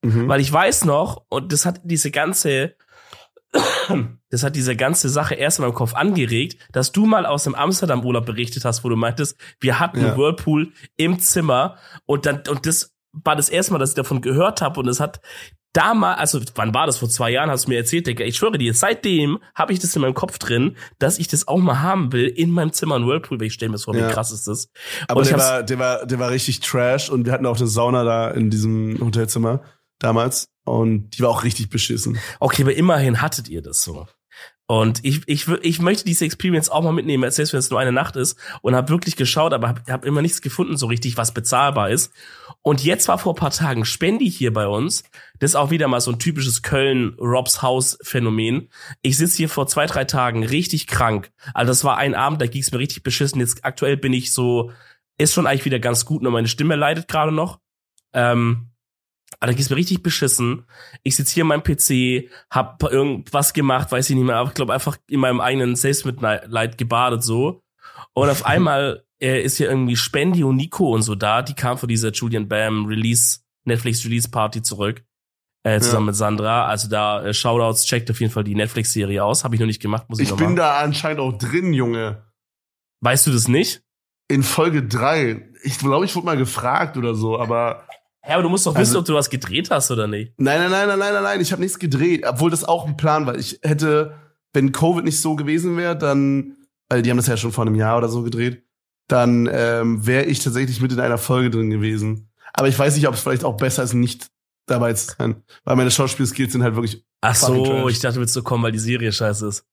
[SPEAKER 1] Mhm.
[SPEAKER 2] Weil ich weiß noch, und das hat diese ganze, das hat diese ganze Sache erst in meinem Kopf angeregt, dass du mal aus dem Amsterdam-Urlaub berichtet hast, wo du meintest, wir hatten
[SPEAKER 1] Ja.
[SPEAKER 2] einen Whirlpool im Zimmer und dann, und das war das erste Mal, dass ich davon gehört habe und es hat damals, also wann war das? Vor zwei Jahren hast du mir erzählt, Digga. Ich schwöre dir, seitdem habe ich das in meinem Kopf drin, dass ich das auch mal haben will in meinem Zimmer ein Whirlpool, weil ich stelle mir das vor,
[SPEAKER 1] Ja.
[SPEAKER 2] wie krass ist das.
[SPEAKER 1] Aber der war, der war, der war richtig trash und wir hatten auch eine Sauna da in diesem Hotelzimmer damals und die war auch richtig beschissen.
[SPEAKER 2] Okay, aber immerhin hattet ihr das so. Und ich, ich, ich möchte diese Experience auch mal mitnehmen, selbst wenn es nur eine Nacht ist. Und habe wirklich geschaut, aber habe hab immer nichts gefunden so richtig, was bezahlbar ist. Und jetzt war vor paar Tagen Spendi hier bei uns. Das ist auch wieder mal so ein typisches Köln-Robs Haus-Phänomen. Ich sitze hier vor zwei, drei Tagen richtig krank. Also das war ein Abend, da ging es mir richtig beschissen. Jetzt aktuell bin ich so, ist schon eigentlich wieder ganz gut, nur meine Stimme leidet gerade noch. Ähm, aber da geht's mir richtig beschissen. Ich sitze hier in meinem PC, hab irgendwas gemacht, weiß ich nicht mehr, aber ich glaube einfach in meinem eigenen Selbstmitleid gebadet so. Und auf einmal äh, ist hier irgendwie Spendi und Nico und so da. Die kam von dieser Julian Bam Release, Netflix Release Party zurück. Äh, zusammen ja. mit Sandra. Also da äh, Shoutouts, checkt auf jeden Fall die Netflix-Serie aus. Habe ich noch nicht gemacht, muss ich, ich noch
[SPEAKER 1] machen.
[SPEAKER 2] Bin
[SPEAKER 1] da anscheinend auch drin, Junge.
[SPEAKER 2] Weißt du das nicht?
[SPEAKER 1] In Folge drei. Ich glaube, ich wurde mal gefragt oder so, aber
[SPEAKER 2] ja, aber du musst doch wissen, also, ob du was gedreht hast oder nicht.
[SPEAKER 1] Nein, nein, nein, nein, nein, nein, nein. Ich habe nichts gedreht, obwohl das auch ein Plan war. Ich hätte, wenn Covid nicht so gewesen wäre, dann, weil die haben das ja schon vor einem Jahr oder so gedreht, dann ähm, wäre ich tatsächlich mit in einer Folge drin gewesen. Aber ich weiß nicht, ob es vielleicht auch besser ist, nicht dabei zu sein, weil meine Schauspielskills sind halt wirklich.
[SPEAKER 2] Ach so, ich dachte, du willst so kommen, weil die Serie scheiße ist.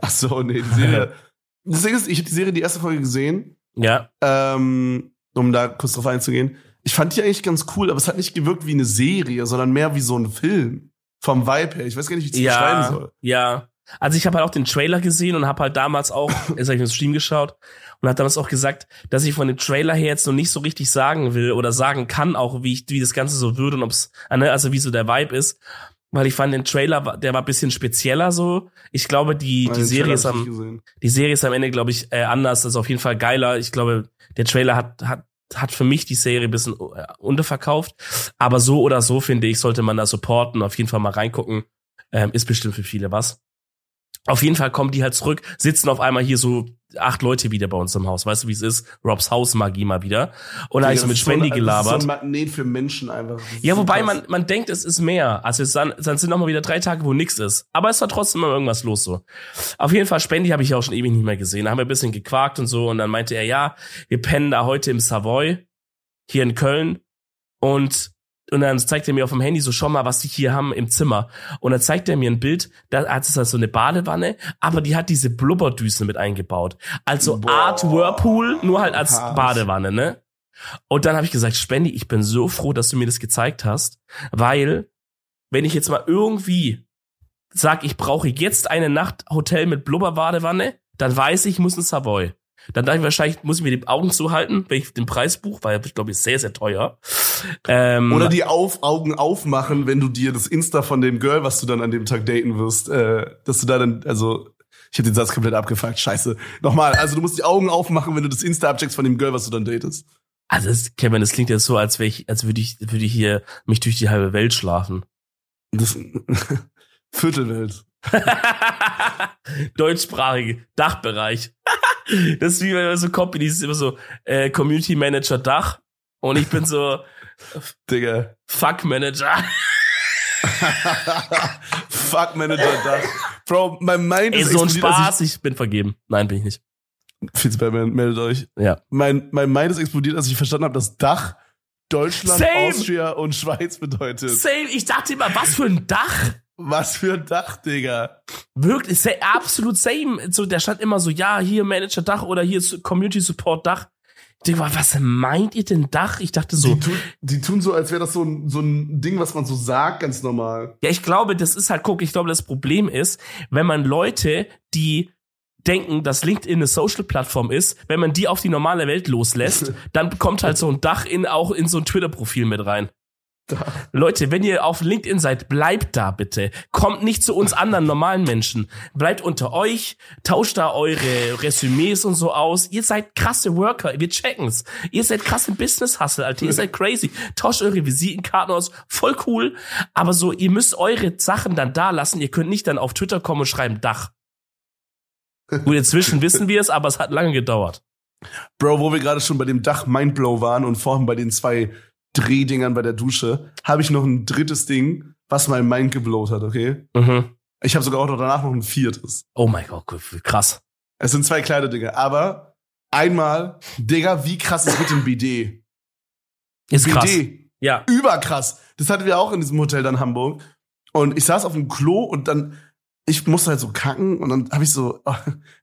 [SPEAKER 1] Ach so, nee, die Serie. das Ding ist, ich habe die Serie die erste Folge gesehen.
[SPEAKER 2] Ja.
[SPEAKER 1] Ähm, um da kurz drauf einzugehen ich fand die eigentlich ganz cool, aber es hat nicht gewirkt wie eine Serie, sondern mehr wie so ein Film. Vom Vibe her. Ich weiß gar nicht, wie ich es
[SPEAKER 2] ja,
[SPEAKER 1] beschreiben soll.
[SPEAKER 2] Ja. Also ich habe halt auch den Trailer gesehen und habe halt damals auch, jetzt habe ich den Stream geschaut und hat damals auch gesagt, dass ich von dem Trailer her jetzt noch nicht so richtig sagen will oder sagen kann, auch wie ich, wie das Ganze so würde und ob's, ne, also wie so der Vibe ist. Weil ich fand den Trailer, der war ein bisschen spezieller so. Ich glaube, die, die Serie ist am, die Serie ist am Ende, glaube ich, äh, anders, ist auf jeden Fall geiler. Ich glaube, der Trailer hat, hat hat für mich die Serie ein bisschen äh, unterverkauft. Aber so oder so, finde ich, sollte man da supporten, auf jeden Fall mal reingucken. Ähm, ist bestimmt für viele was. Auf jeden Fall kommen die halt zurück, sitzen auf einmal hier so acht Leute wieder bei uns im Haus. Weißt du, wie es ist? Robs Hausmagie mal wieder. Und da habe ich so mit Spendi so gelabert. Das ist
[SPEAKER 1] so ein Magnet für Menschen einfach.
[SPEAKER 2] Ja, wobei man, man denkt, es ist mehr. Also es dann, dann sind noch mal wieder drei Tage, wo nichts ist. Aber es war trotzdem immer irgendwas los so. Auf jeden Fall, Spendi habe ich auch schon ewig nicht mehr gesehen. Da haben wir ein bisschen gequakt und so. Und dann meinte er, ja, wir pennen da heute im Savoy, hier in Köln. Und und dann zeigt er mir auf dem Handy so, schau mal, was die hier haben im Zimmer. Und dann zeigt er mir ein Bild, da hat es also eine Badewanne, aber die hat diese Blubberdüse mit eingebaut. Also Boah. Art Whirlpool, nur halt als Krass. Badewanne, ne? Und dann habe ich gesagt, Spendi, ich bin so froh, dass du mir das gezeigt hast, weil wenn ich jetzt mal irgendwie sag, ich brauche jetzt eine Nacht Hotel mit Blubberbadewanne, dann weiß ich, ich muss in Savoy. Dann dachte ich wahrscheinlich, muss ich mir die Augen zuhalten, wenn ich den Preis buche, weil ich glaube, ist sehr, sehr teuer.
[SPEAKER 1] Ähm, Oder die auf, Augen aufmachen, wenn du dir das Insta von dem Girl, was du dann an dem Tag daten wirst, äh, dass du da dann, also ich hätte den Satz komplett abgefuckt, scheiße. Nochmal, also du musst die Augen aufmachen, wenn du das Insta abcheckst von dem Girl, was du dann datest.
[SPEAKER 2] Also das, Kevin, das klingt jetzt so, als wäre ich, als würde ich, würde ich hier mich durch die halbe Welt schlafen.
[SPEAKER 1] Das Viertelwelt.
[SPEAKER 2] Deutschsprachige Dachbereich. das ist wie bei so Companies, immer so äh, Community Manager Dach und ich bin so
[SPEAKER 1] Digga.
[SPEAKER 2] Fuck Manager.
[SPEAKER 1] Fuck Manager Dach. Bro, mein Mind
[SPEAKER 2] Ey, ist so ein Spaß, ich, ich, bin vergeben. Nein, bin ich nicht.
[SPEAKER 1] Fitzbatman, meldet euch.
[SPEAKER 2] Ja.
[SPEAKER 1] Mein, mein Mind ist explodiert, als ich verstanden habe, dass Dach Deutschland, Same. Austria und Schweiz bedeutet.
[SPEAKER 2] Same. Ich dachte immer, was für ein Dach?
[SPEAKER 1] Was für ein Dach, Digga.
[SPEAKER 2] Wirklich, absolut same. So, der stand immer so, ja, hier Manager Dach oder hier Community Support Dach. Mal, was meint ihr denn Dach? Ich dachte so.
[SPEAKER 1] Die tun, die tun so, als wäre das so ein, so ein Ding, was man so sagt, ganz normal.
[SPEAKER 2] Ja, ich glaube, das ist halt, guck, ich glaube, das Problem ist, wenn man Leute, die denken, dass LinkedIn eine Social-Plattform ist, wenn man die auf die normale Welt loslässt, dann kommt halt so ein Dach in, auch in so ein Twitter-Profil mit rein. Leute, wenn ihr auf LinkedIn seid, bleibt da bitte. Kommt nicht zu uns anderen normalen Menschen. Bleibt unter euch, tauscht da eure Resümees und so aus. Ihr seid krasse Worker, wir checken's. Ihr seid krasse Business-Hustle, Alter. Ihr seid crazy. Tauscht eure Visitenkarten aus, voll cool. Aber so, ihr müsst eure Sachen dann da lassen. Ihr könnt nicht dann auf Twitter kommen und schreiben Dach. Gut, inzwischen wissen wir es, aber es hat lange gedauert.
[SPEAKER 1] Bro, wo wir gerade schon bei dem Dach Mindblow waren und vorhin bei den zwei Drehdingern bei der Dusche, habe ich noch ein drittes Ding, was mein Mind geblowt hat, okay?
[SPEAKER 2] Mhm.
[SPEAKER 1] Ich habe sogar auch noch danach noch ein viertes.
[SPEAKER 2] Oh mein Gott, krass.
[SPEAKER 1] Es sind zwei kleine Dinge, aber einmal, Digga, wie krass ist mit dem BD?
[SPEAKER 2] Ist BD. krass.
[SPEAKER 1] Ja. Überkrass. Das hatten wir auch in diesem Hotel dann Hamburg. Und ich saß auf dem Klo und dann, ich musste halt so kacken und dann habe ich so, oh,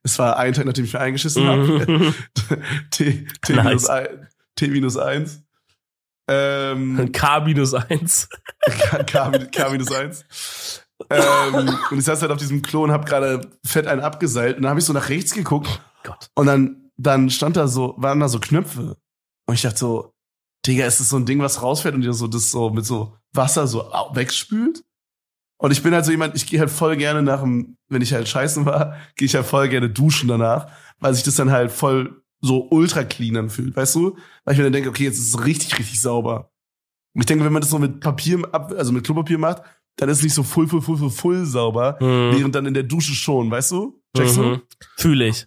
[SPEAKER 1] es war ein Tag, nachdem ich mir eingeschissen habe. T-1. T-1. Ähm,
[SPEAKER 2] K minus eins.
[SPEAKER 1] K, K, K minus eins. ähm, und ich saß halt auf diesem Klo und hab gerade fett einen abgeseilt. Und dann habe ich so nach rechts geguckt
[SPEAKER 2] Gott.
[SPEAKER 1] und dann, dann stand da so, waren da so Knöpfe. Und ich dachte so, Digga, ist das so ein Ding, was rausfällt und dir so das so mit so Wasser so wegspült? Und ich bin halt so jemand, ich gehe halt voll gerne nach dem, wenn ich halt scheißen war, gehe ich halt voll gerne duschen danach, weil sich das dann halt voll so ultra clean anfühlt, weißt du? Weil ich mir dann denke, okay, jetzt ist es richtig, richtig sauber. Und ich denke, wenn man das so mit Papier, ab, also mit Klopapier macht, dann ist es nicht so full, full, full, full, full sauber,
[SPEAKER 2] Mhm.
[SPEAKER 1] während dann in der Dusche schon, weißt du? Checkst du?
[SPEAKER 2] Mhm. Fühle ich.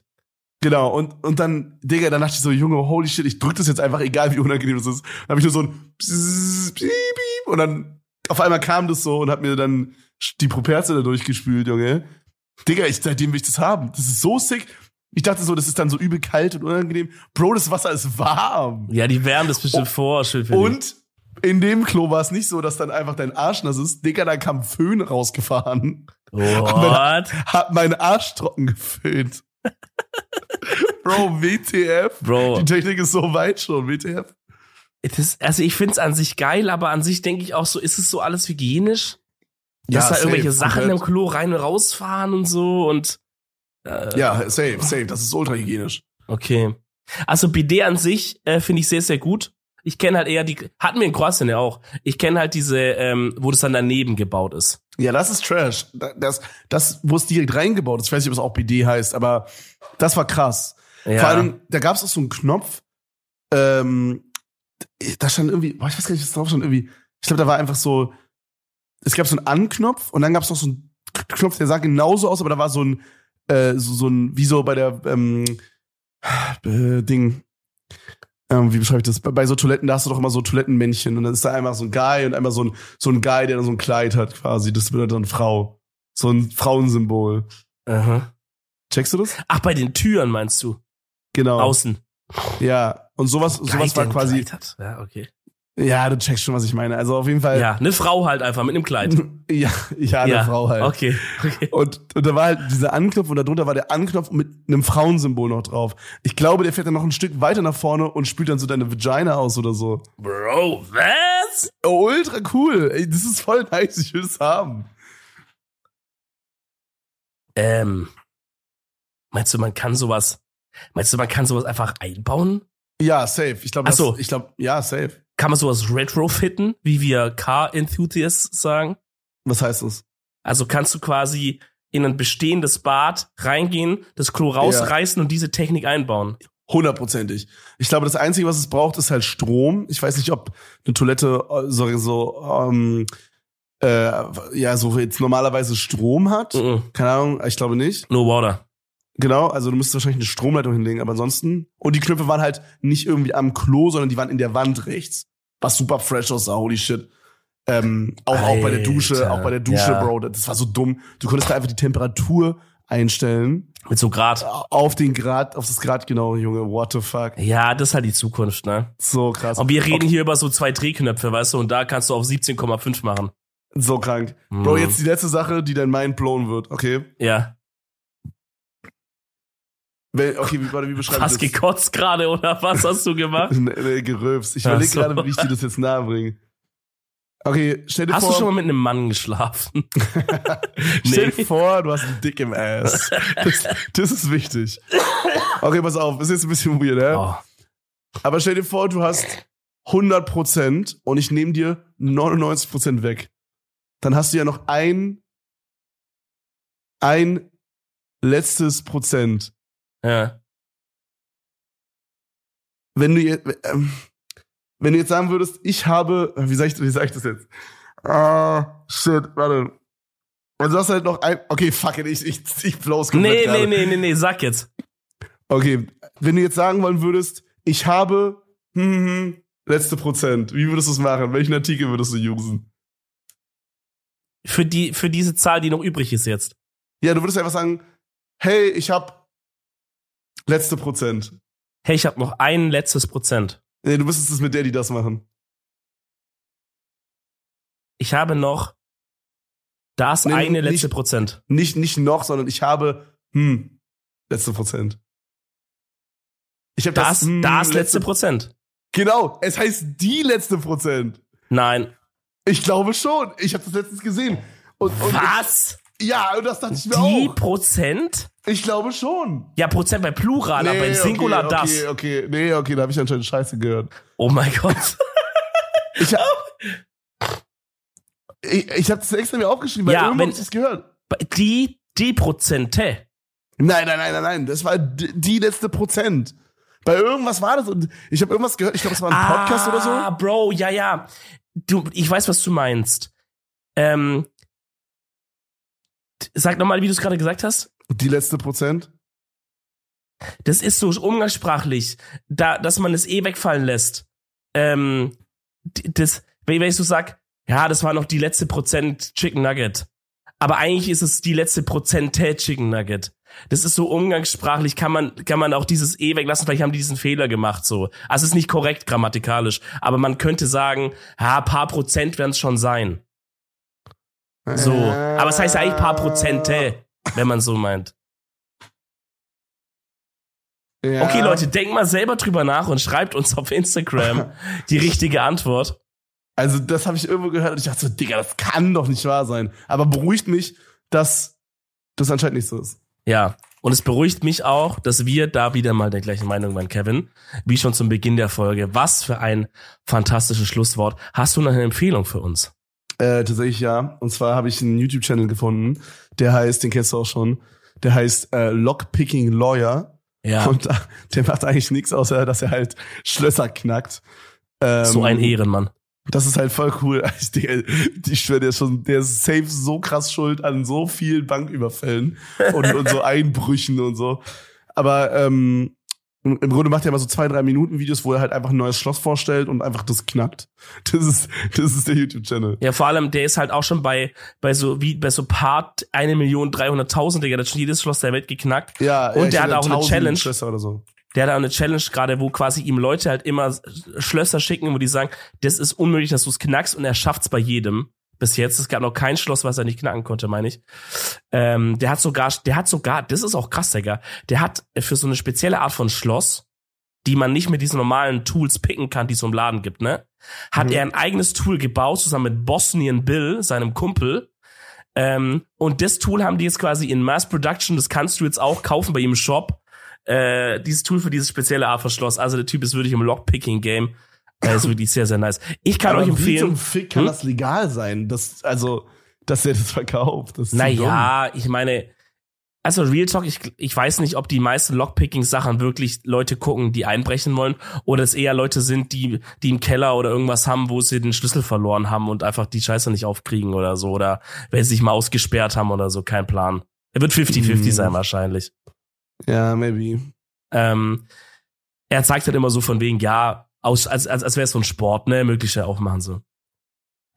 [SPEAKER 1] Genau, und, und dann, Digga, dann dachte ich so, Junge, holy shit, ich drück das jetzt einfach, egal wie unangenehm das ist. Dann habe ich nur so ein Psst, piep, piep, und dann auf einmal kam das so und hat mir dann die Properze da durchgespült, Junge. Digga, ich, seitdem will ich das haben. Das ist so sick. Ich dachte so, das ist dann so übel kalt und unangenehm. Bro, das Wasser ist warm.
[SPEAKER 2] Ja, die wärmen das bestimmt vor. Schön für.
[SPEAKER 1] Und in dem Klo war es nicht so, dass dann einfach dein Arsch nass ist. Digga, da kam Föhn rausgefahren.
[SPEAKER 2] What?
[SPEAKER 1] Hat meinen Arsch trocken geföhnt. Bro, WTF.
[SPEAKER 2] Bro,
[SPEAKER 1] Die Technik ist so weit schon, WTF.
[SPEAKER 2] das, also ich find's an sich geil, aber an sich denke ich auch so, ist es so alles hygienisch? Dass da
[SPEAKER 1] safe,
[SPEAKER 2] irgendwelche Sachen
[SPEAKER 1] komplett.
[SPEAKER 2] im Klo rein und rausfahren und so und äh,
[SPEAKER 1] Ja, safe, safe. Das ist ultra hygienisch.
[SPEAKER 2] Okay. Also BD an sich äh, finde ich sehr, sehr gut. Ich kenne halt eher die, hatten wir in Kroatien ja auch. Ich kenne halt diese, ähm, wo das dann daneben gebaut ist.
[SPEAKER 1] Ja, das ist Trash. Da- Das, das, wo es direkt reingebaut ist, ich weiß nicht, ob es auch BD heißt, aber das war krass.
[SPEAKER 2] Ja.
[SPEAKER 1] Vor allem, da gab es auch so einen Knopf, ähm, da stand irgendwie, boah, ich weiß gar nicht, was drauf stand, irgendwie, ich glaube, da war einfach so, es gab so einen An-Knopf und dann gab es noch so einen Knopf, der sah genauso aus, aber da war so ein, äh, so, so ein, wie so bei der, ähm, äh, Ding, ähm, wie beschreibe ich das? Bei, so Toiletten, da hast du doch immer so Toilettenmännchen und dann ist da einmal so ein Guy und einmal so ein, so ein Guy, der dann so ein Kleid hat quasi, das wird dann Frau. So ein Frauensymbol.
[SPEAKER 2] Aha.
[SPEAKER 1] Checkst du das?
[SPEAKER 2] Ach, bei den Türen meinst du?
[SPEAKER 1] Genau.
[SPEAKER 2] Außen.
[SPEAKER 1] Ja, und sowas, sowas
[SPEAKER 2] Kleid,
[SPEAKER 1] war quasi.
[SPEAKER 2] Ja, okay.
[SPEAKER 1] Ja, du checkst schon, was ich meine. Also auf jeden Fall,
[SPEAKER 2] Ja, eine Frau halt einfach mit einem Kleid.
[SPEAKER 1] ja, ja, eine
[SPEAKER 2] ja.
[SPEAKER 1] Frau halt.
[SPEAKER 2] Okay, okay.
[SPEAKER 1] Und, und da war halt dieser Anknopf und darunter war der Anknopf mit einem Frauensymbol noch drauf. Ich glaube, der fährt dann noch ein Stück weiter nach vorne und spült dann so deine Vagina aus oder so.
[SPEAKER 2] Bro, was?
[SPEAKER 1] Ultra cool. Ey, das ist voll nice. Ich will es haben.
[SPEAKER 2] Ähm, meinst du, man kann sowas, meinst du, man kann sowas einfach einbauen?
[SPEAKER 1] Ja, safe. Ich glaube,
[SPEAKER 2] Ach so.
[SPEAKER 1] ich glaube, ja, safe.
[SPEAKER 2] Kann man sowas retrofitten, wie wir Car-Enthusiasts sagen?
[SPEAKER 1] Was heißt das?
[SPEAKER 2] Also kannst du quasi in ein bestehendes Bad reingehen, das Klo rausreißen und diese Technik einbauen.
[SPEAKER 1] Hundertprozentig. Ich glaube, das Einzige, was es braucht, ist halt Strom. Ich weiß nicht, ob eine Toilette äh, so, so ähm, äh, ja, so jetzt normalerweise Strom hat.
[SPEAKER 2] Mhm.
[SPEAKER 1] Keine Ahnung, ich glaube nicht.
[SPEAKER 2] No water.
[SPEAKER 1] Genau, also du müsstest wahrscheinlich eine Stromleitung hinlegen, aber ansonsten. Und die Knöpfe waren halt nicht irgendwie am Klo, sondern die waren in der Wand rechts. Was super fresh aussah, holy shit. Ähm, auch, auch bei der Dusche, auch bei der Dusche,
[SPEAKER 2] ja.
[SPEAKER 1] Bro, das war so dumm. Du konntest da einfach die Temperatur einstellen.
[SPEAKER 2] Mit so Grad.
[SPEAKER 1] Auf den Grad, auf das Grad genau, Junge, what the fuck.
[SPEAKER 2] Ja, das ist halt die Zukunft, ne?
[SPEAKER 1] So krass.
[SPEAKER 2] Und wir reden
[SPEAKER 1] Okay,
[SPEAKER 2] hier über so zwei Drehknöpfe, weißt du, und da kannst du auf 17,5 machen.
[SPEAKER 1] So krank.
[SPEAKER 2] Mhm.
[SPEAKER 1] Bro, jetzt die letzte Sache, die dein Mind blown wird, okay?
[SPEAKER 2] Ja.
[SPEAKER 1] Okay, wie, warte, wie beschreibe
[SPEAKER 2] Hast
[SPEAKER 1] ich das?
[SPEAKER 2] gekotzt gerade oder was hast du gemacht?
[SPEAKER 1] Nee, nee, gerülpst. Ich überlege
[SPEAKER 2] so.
[SPEAKER 1] gerade, wie ich dir das jetzt nahe bringe. Okay, stell dir
[SPEAKER 2] Hast
[SPEAKER 1] vor.
[SPEAKER 2] du schon mal mit einem Mann geschlafen?
[SPEAKER 1] Stell
[SPEAKER 2] Nee.
[SPEAKER 1] dir vor, du hast einen Dick im Ass. Das, das ist wichtig. Okay, pass auf, ist jetzt ein bisschen weird, ne?
[SPEAKER 2] Oh.
[SPEAKER 1] Aber stell dir vor, du hast 100% und ich nehme dir 99% weg. Dann hast du ja noch ein, ein letztes Prozent.
[SPEAKER 2] Ja.
[SPEAKER 1] Wenn du jetzt, ähm, wenn du jetzt sagen würdest, ich habe, wie sag ich, wie sag ich das jetzt? Ah, shit, warte. Und du hast halt noch ein, okay, fuck it, ich, ich, ich blow's
[SPEAKER 2] Nee, nee, nee, nee, nee, sag jetzt.
[SPEAKER 1] Okay, wenn du jetzt sagen wollen würdest, ich habe hm, hm, hm, letzte Prozent, wie würdest du es machen? Welchen Artikel würdest du usen?
[SPEAKER 2] Für die, für diese Zahl, die noch übrig ist jetzt.
[SPEAKER 1] Ja, du würdest einfach sagen, hey, ich habe letzte Prozent.
[SPEAKER 2] Hey, ich habe noch ein letztes Prozent.
[SPEAKER 1] Nee, du müsstest es mit der, die das machen.
[SPEAKER 2] Ich habe noch Das
[SPEAKER 1] Nee,
[SPEAKER 2] eine
[SPEAKER 1] nicht-
[SPEAKER 2] letzte Prozent.
[SPEAKER 1] Nicht, nicht noch, sondern ich habe, hm, letzte Prozent. Ich habe
[SPEAKER 2] Das,
[SPEAKER 1] das, hm,
[SPEAKER 2] das letzte Prozent.
[SPEAKER 1] Genau, es heißt die letzte Prozent.
[SPEAKER 2] Nein.
[SPEAKER 1] Ich glaube schon. Ich habe das letztens gesehen. Und, und
[SPEAKER 2] Was?
[SPEAKER 1] ja, und das dachte ich mir
[SPEAKER 2] Die
[SPEAKER 1] auch.
[SPEAKER 2] Prozent?
[SPEAKER 1] Ich glaube schon.
[SPEAKER 2] Ja, Prozent bei Plural, aber im Singular
[SPEAKER 1] okay,
[SPEAKER 2] das.
[SPEAKER 1] Okay, okay, nee, okay, da habe ich anscheinend Scheiße gehört.
[SPEAKER 2] Oh mein Gott.
[SPEAKER 1] Ich habe ich, ich habe das extra mir aufgeschrieben, weil
[SPEAKER 2] Ja,
[SPEAKER 1] irgendwo habe ich das gehört.
[SPEAKER 2] Die, die Prozente.
[SPEAKER 1] Nein, nein, nein, nein, nein, das war die letzte Prozent. Bei irgendwas war das und ich habe irgendwas gehört, ich glaube, es war ein Podcast oder
[SPEAKER 2] Ah,
[SPEAKER 1] so.
[SPEAKER 2] Bro, ja, ja. Du, ich weiß, was du meinst. Ähm, sag nochmal, wie du es gerade gesagt hast.
[SPEAKER 1] Die letzte Prozent.
[SPEAKER 2] Das ist so umgangssprachlich, da, dass man es eh wegfallen lässt. Ähm, das, wenn ich so sag, ja, das war noch die letzte Prozent Chicken Nugget. Aber eigentlich ist es die letzte Prozente Chicken Nugget. Das ist so umgangssprachlich, kann man, kann man auch dieses E weglassen, vielleicht haben die diesen Fehler gemacht, so. Also es ist nicht korrekt grammatikalisch, aber man könnte sagen, ja, paar Prozent werden es schon sein. So. Aber es heißt ja eigentlich paar Prozente, wenn man so meint.
[SPEAKER 1] Ja.
[SPEAKER 2] Okay, Leute, denkt mal selber drüber nach und schreibt uns auf Instagram die richtige Antwort.
[SPEAKER 1] Also, das habe ich irgendwo gehört und ich dachte so, Digga, das kann doch nicht wahr sein. Aber beruhigt mich, dass das anscheinend nicht so ist.
[SPEAKER 2] Ja. Und es beruhigt mich auch, dass wir da wieder mal der gleichen Meinung waren, Kevin. Wie schon zum Beginn der Folge. Was für ein fantastisches Schlusswort. Hast du noch eine Empfehlung für uns?
[SPEAKER 1] Äh, tatsächlich ja. Und zwar habe ich einen YouTube-Channel gefunden, der heißt, den kennst du auch schon, der heißt äh, Lockpicking Lawyer.
[SPEAKER 2] Ja.
[SPEAKER 1] Und äh, der macht eigentlich nichts, außer dass er halt Schlösser knackt. Ähm,
[SPEAKER 2] so ein Ehrenmann.
[SPEAKER 1] Das ist halt voll cool. Ich, denke, ich schwöre, der ist schon, der ist safe so krass schuld an so vielen Banküberfällen und, und so Einbrüchen und so. Aber ähm, im Grunde macht er immer so zwei, drei Minuten Videos, wo er halt einfach ein neues Schloss vorstellt und einfach das knackt. Das ist, das ist der YouTube-Channel.
[SPEAKER 2] Ja, vor allem, der ist halt auch schon bei, bei so, wie, bei so Part 1.300.000, Digga, der hat schon jedes Schloss der Welt geknackt.
[SPEAKER 1] Ja,
[SPEAKER 2] Und
[SPEAKER 1] ich
[SPEAKER 2] der hat auch eine
[SPEAKER 1] 1000
[SPEAKER 2] Challenge.
[SPEAKER 1] Schlösser oder so.
[SPEAKER 2] Der hat auch eine Challenge gerade, wo quasi ihm Leute halt immer Schlösser schicken, wo die sagen, das ist unmöglich, dass du es knackst und er schafft's bei jedem. Bis jetzt. Es gab noch kein Schloss, was er nicht knacken konnte, meine ich. Ähm, der hat sogar, der hat sogar, das ist auch krass, Digga. Der hat für so eine spezielle Art von Schloss, die man nicht mit diesen normalen Tools picken kann, die es im Laden gibt, ne? Hat
[SPEAKER 1] Mhm.
[SPEAKER 2] er ein eigenes Tool gebaut, zusammen mit Bosnian Bill, seinem Kumpel. Ähm, und das Tool haben die jetzt quasi in Mass Production, das kannst du jetzt auch kaufen bei ihm im Shop. Äh, dieses Tool für dieses spezielle Art von Schloss. Also der Typ ist wirklich im Lockpicking-Game. Er ist wirklich sehr, sehr nice. Ich kann
[SPEAKER 1] Aber
[SPEAKER 2] euch
[SPEAKER 1] Wie
[SPEAKER 2] empfehlen.
[SPEAKER 1] zum Fick kann
[SPEAKER 2] Hm?
[SPEAKER 1] das legal sein? Das, also, dass er das verkauft. Das
[SPEAKER 2] Naja, ich meine, also Real Talk, ich, ich weiß nicht, ob die meisten Lockpicking-Sachen wirklich Leute gucken, die einbrechen wollen, oder es eher Leute sind, die, die im Keller oder irgendwas haben, wo sie den Schlüssel verloren haben und einfach die Scheiße nicht aufkriegen oder so, oder wenn sie sich mal ausgesperrt haben oder so, kein Plan. Er wird 50-50
[SPEAKER 1] Hm.
[SPEAKER 2] sein wahrscheinlich.
[SPEAKER 1] dumm. Ja, maybe.
[SPEAKER 2] Ähm, er zeigt halt immer so von wegen, ja, aus, als, als, als wäre es so ein Sport, ne, mögliche auch machen so.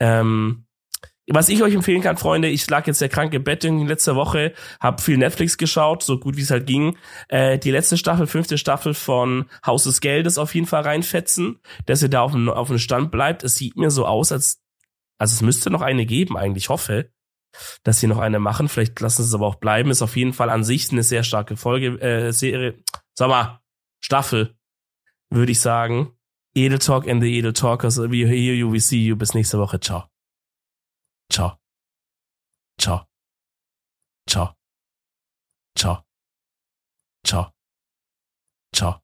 [SPEAKER 2] Ähm, was ich euch empfehlen kann, Freunde, ich lag jetzt sehr krank im Bett in letzter Woche, habe viel Netflix geschaut, so gut wie es halt ging. Äh, die letzte Staffel, fünfte Staffel von Haus des Geldes auf jeden Fall reinfetzen, dass ihr da auf dem, auf dem Stand bleibt. Es sieht mir so aus, als, also es müsste noch eine geben, eigentlich, ich hoffe, dass sie noch eine machen. Vielleicht lassen sie es aber auch bleiben. Ist auf jeden Fall an sich eine sehr starke Folge, äh, Serie, sag mal, Staffel, würde ich sagen. Edel Talk and the Edel Talkers. We hear you, we see you. Bis nächste Woche. Ciao. Ciao. Ciao. Ciao. Ciao. Ciao. Ciao.